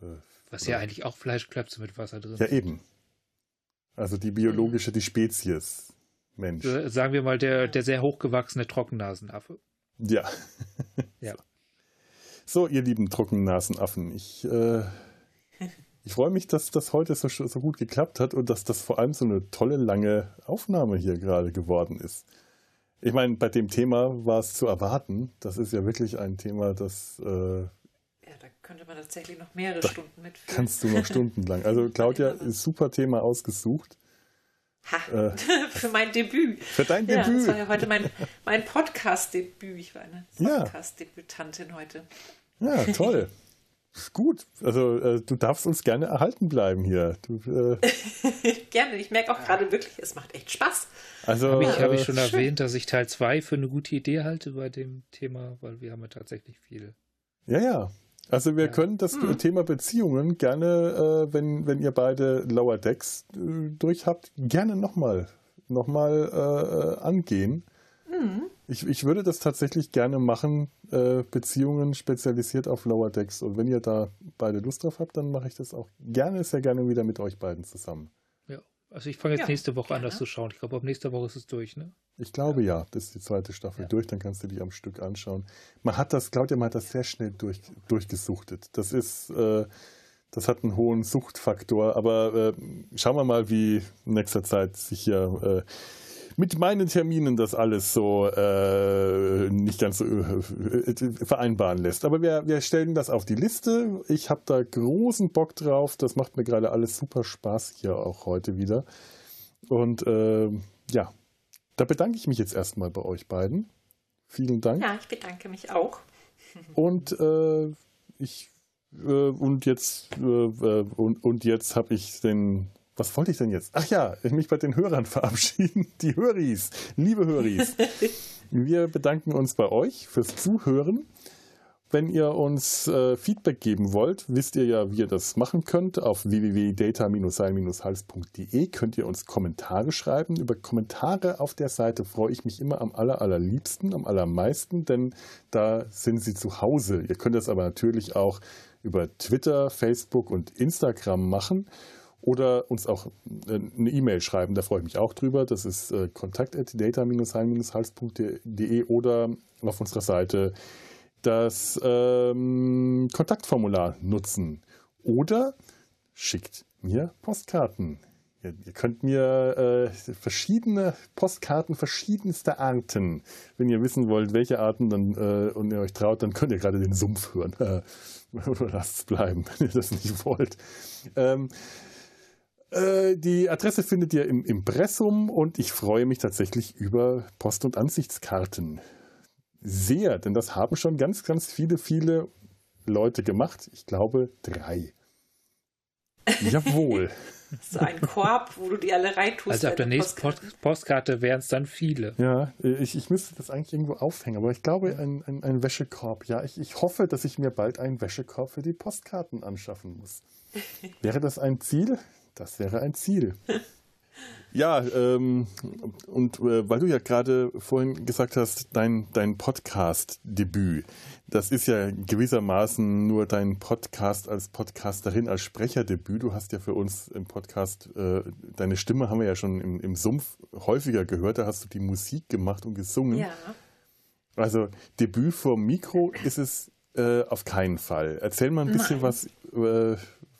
Äh, Was oder, ja eigentlich auch Fleischklöpfe mit Wasser drin. Ja, eben. Also die biologische, die Spezies Mensch. Sagen wir mal der, der sehr hochgewachsene Trockennasenaffe. Ja. ja. So, ihr lieben Trockennasenaffen, ich äh, ich freue mich, dass das heute so, so gut geklappt hat und dass das vor allem so eine tolle, lange Aufnahme hier gerade geworden ist. Ich meine, bei dem Thema war es zu erwarten. Das ist ja wirklich ein Thema, das. Äh, ja, da könnte man tatsächlich noch mehrere Stunden mitführen. Kannst du noch stundenlang. Also, Claudia, ist super Thema ausgesucht. Ha, äh, für mein Debüt. Für dein ja, Debüt. Das war ja heute mein, mein Podcast-Debüt. Ich war eine Podcast-Debütantin heute. Ja, toll. Gut, also äh, du darfst uns gerne erhalten bleiben hier. Du, äh gerne, ich merke auch gerade wirklich, es macht echt Spaß. Also habe ich, hab ich äh, schon erwähnt, dass ich Teil 2 für eine gute Idee halte bei dem Thema, weil wir haben ja tatsächlich viel. Ja, ja. Also wir ja. können das hm. Thema Beziehungen gerne, äh, wenn, wenn ihr beide Lower Decks äh, durch habt, gerne nochmal noch mal, äh, angehen. Mhm. Ich, ich würde das tatsächlich gerne machen, äh, Beziehungen spezialisiert auf Lower Decks. Und wenn ihr da beide Lust drauf habt, dann mache ich das auch gerne, sehr gerne wieder mit euch beiden zusammen. Also ich fange jetzt ja, nächste Woche gerne. an, das zu schauen. Ich glaube, ab nächster Woche ist es durch, ne? Ich glaube ja, ja das ist die zweite Staffel ja. durch, dann kannst du die am Stück anschauen. Man hat das, Claudia, man hat das sehr schnell durch, durchgesuchtet. Das ist, äh, das hat einen hohen Suchtfaktor, aber äh, schauen wir mal, wie in nächster Zeit sich hier äh, mit meinen Terminen das alles so äh, nicht ganz so äh, vereinbaren lässt. Aber wir, wir stellen das auf die Liste. Ich habe da großen Bock drauf. Das macht mir gerade alles super Spaß hier auch heute wieder. Und äh, ja, da bedanke ich mich jetzt erstmal bei euch beiden. Vielen Dank. Ja, ich bedanke mich auch. Und äh, ich äh, und jetzt äh, und, und jetzt habe ich den was wollte ich denn jetzt? Ach ja, mich bei den Hörern verabschieden. Die Höris, liebe Höris. wir bedanken uns bei euch fürs Zuhören. Wenn ihr uns äh, Feedback geben wollt, wisst ihr ja, wie ihr das machen könnt. Auf www.data-sein-hals.de könnt ihr uns Kommentare schreiben. Über Kommentare auf der Seite freue ich mich immer am aller, allerliebsten, am allermeisten, denn da sind sie zu Hause. Ihr könnt das aber natürlich auch über Twitter, Facebook und Instagram machen oder uns auch äh, eine E-Mail schreiben, da freue ich mich auch drüber. Das ist äh, kontakt.data-sein-hals.de oder auf unserer Seite das ähm, Kontaktformular nutzen. Oder schickt mir Postkarten. Ihr, ihr könnt mir äh, verschiedene Postkarten verschiedenster Arten, wenn ihr wissen wollt, welche Arten dann äh, und ihr euch traut, dann könnt ihr gerade den Sumpf hören. Lasst es bleiben, wenn ihr das nicht wollt. Ähm, äh, die Adresse findet ihr im Impressum und ich freue mich tatsächlich über Post- und Ansichtskarten. Sehr, denn das haben schon ganz, ganz viele, viele Leute gemacht. Ich glaube drei. Jawohl. So ein Korb, wo du die alle reintust. Also ab der nächsten Postkarte, Postkarte wären es dann viele. Ja, ich, ich müsste das eigentlich irgendwo aufhängen, aber ich glaube, ein, ein, ein Wäschekorb. Ja, ich, ich hoffe, dass ich mir bald einen Wäschekorb für die Postkarten anschaffen muss. wäre das ein Ziel? Das wäre ein Ziel. Ja, ähm, und äh, weil du ja gerade vorhin gesagt hast, dein, dein Podcast-Debüt, das ist ja gewissermaßen nur dein Podcast als Podcasterin, als Sprecherdebüt. Du hast ja für uns im Podcast, äh, deine Stimme haben wir ja schon im, im Sumpf häufiger gehört, da hast du die Musik gemacht und gesungen. Ja. Also Debüt vor Mikro ist es äh, auf keinen Fall. Erzähl mal ein bisschen Nein. was, äh,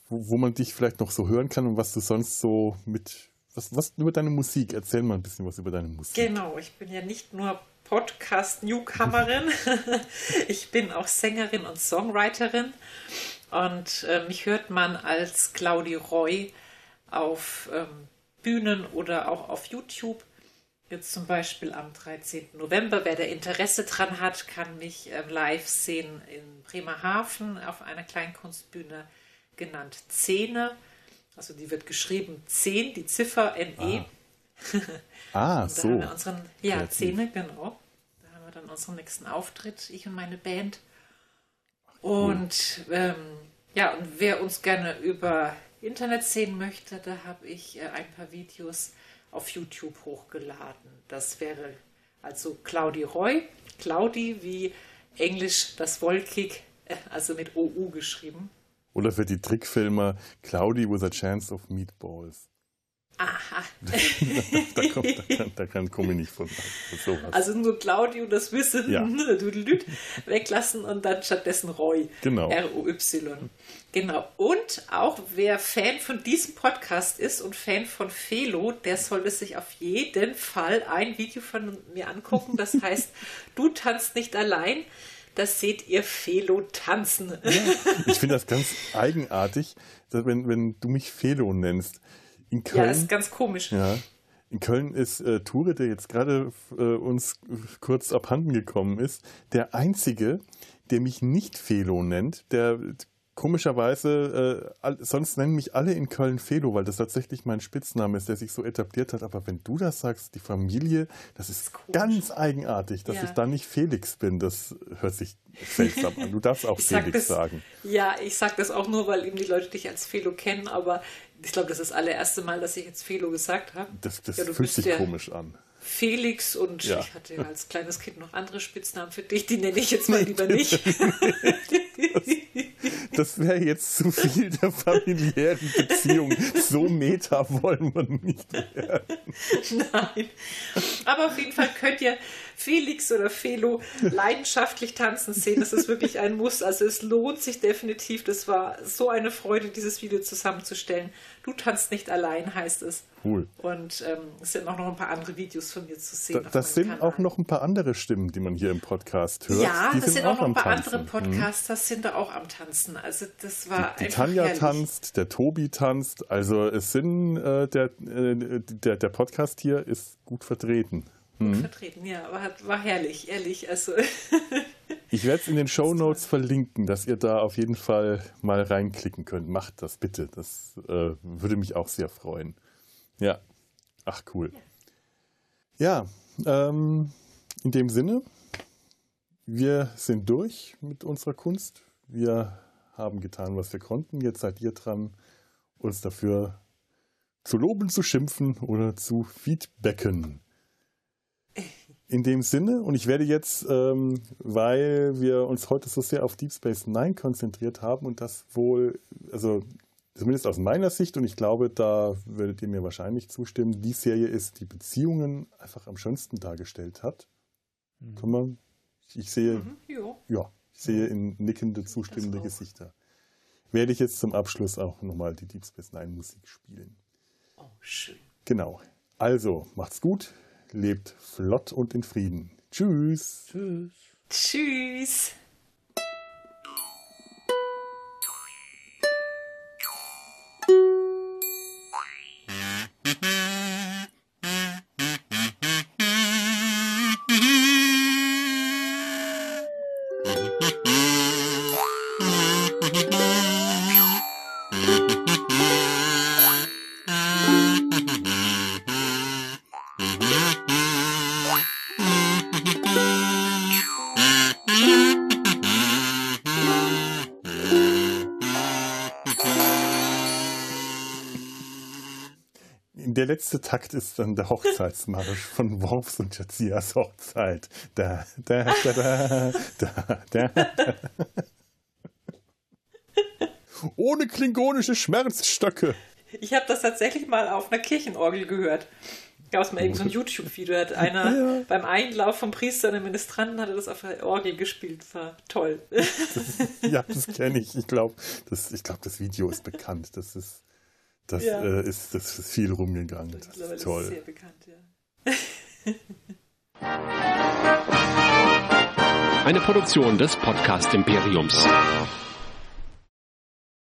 wo, wo man dich vielleicht noch so hören kann und was du sonst so mit was, was über deine Musik? Erzähl mal ein bisschen was über deine Musik. Genau, ich bin ja nicht nur Podcast-Newcomerin, ich bin auch Sängerin und Songwriterin. Und äh, mich hört man als Claudie Roy auf ähm, Bühnen oder auch auf YouTube. Jetzt zum Beispiel am 13. November. Wer da Interesse dran hat, kann mich äh, live sehen in Bremerhaven auf einer Kleinkunstbühne genannt Szene. Also die wird geschrieben 10, die Ziffer NE. Ah, ah so. Unseren, ja, Kreativ. Szene, genau. Da haben wir dann unseren nächsten Auftritt, ich und meine Band. Und cool. ähm, ja, und wer uns gerne über Internet sehen möchte, da habe ich äh, ein paar Videos auf YouTube hochgeladen. Das wäre also Claudi Roy, Claudi wie Englisch das Wolkig, äh, also mit OU geschrieben. Oder für die Trickfilmer Cloudy with a Chance of Meatballs. Aha. da, kommt, da, kann, da kann Kommi nicht von, sowas. Also nur Claudio das Wissen ja. weglassen und dann stattdessen Roy. Genau. R-O-Y. Genau. Und auch wer Fan von diesem Podcast ist und Fan von Felo, der sollte sich auf jeden Fall ein Video von mir angucken. Das heißt, du tanzt nicht allein das seht ihr Felo tanzen. Ja, ich finde das ganz eigenartig, wenn, wenn du mich Felo nennst. In Köln, ja, das ist ganz komisch. Ja, in Köln ist äh, Ture, der jetzt gerade äh, uns kurz abhanden gekommen ist, der einzige, der mich nicht Felo nennt, der komischerweise, äh, sonst nennen mich alle in Köln Felo, weil das tatsächlich mein Spitzname ist, der sich so etabliert hat. Aber wenn du das sagst, die Familie, das ist, ist ganz eigenartig, dass ja. ich da nicht Felix bin. Das hört sich seltsam an. Du darfst auch Felix das, sagen. Ja, ich sag das auch nur, weil eben die Leute dich als Felo kennen, aber ich glaube, das ist das allererste Mal, dass ich jetzt Felo gesagt habe. Das, das ja, fühlt sich komisch an. Felix und ja. ich hatte ja als kleines Kind noch andere Spitznamen für dich, die nenne ich jetzt mal lieber nicht. das wäre jetzt zu viel der familiären Beziehung. So meta wollen wir nicht werden. Nein. Aber auf jeden Fall könnt ihr Felix oder Felo leidenschaftlich tanzen sehen. Das ist wirklich ein Muss. Also es lohnt sich definitiv. Das war so eine Freude, dieses Video zusammenzustellen. Du tanzt nicht allein, heißt es. Cool. Und ähm, es sind auch noch ein paar andere Videos von mir zu sehen. Da, das sind Kanal. auch noch ein paar andere Stimmen, die man hier im Podcast hört. Ja, die das sind, sind auch noch ein paar andere Podcaster, mhm. sind da auch am Tanzen. Also das war die, die Tanja herrlich. tanzt, der Tobi tanzt. Also es sind äh, der, äh, der, der Podcast hier ist gut vertreten gut mhm. vertreten, ja, aber hat, war herrlich, ehrlich. Also. ich werde es in den Show Notes verlinken, dass ihr da auf jeden Fall mal reinklicken könnt. Macht das bitte, das äh, würde mich auch sehr freuen. Ja, ach cool. Ja, ja ähm, in dem Sinne, wir sind durch mit unserer Kunst. Wir haben getan, was wir konnten. Jetzt seid ihr dran, uns dafür zu loben, zu schimpfen oder zu feedbacken. In dem Sinne, und ich werde jetzt, ähm, weil wir uns heute so sehr auf Deep Space Nine konzentriert haben und das wohl, also zumindest aus meiner Sicht, und ich glaube, da werdet ihr mir wahrscheinlich zustimmen, die Serie ist, die Beziehungen einfach am schönsten dargestellt hat. Mhm. Kann man, ich sehe, mhm, ja, ich sehe in nickende, zustimmende Gesichter. Werde ich jetzt zum Abschluss auch nochmal die Deep Space Nine Musik spielen. Oh, schön. Genau. Also, macht's gut lebt flott und in Frieden. Tschüss. Tschüss. Tschüss. Der letzte Takt ist dann der Hochzeitsmarsch von Worfs und Jazias Hochzeit. Da, da, da, da, da, da. Ohne klingonische Schmerzstöcke. Ich habe das tatsächlich mal auf einer Kirchenorgel gehört. Gab es mal irgend so ein YouTube-Video, hat einer ja. beim Einlauf vom Priester und Ministranten hat er das auf der Orgel gespielt. War toll. Das, ja, das kenne ich. Ich glaube, das, glaub, das Video ist bekannt. Das ist das, ja. äh, ist, das ist viel rumgegangen. Das ist toll. Das ist sehr bekannt, ja. Eine Produktion des Podcast Imperiums.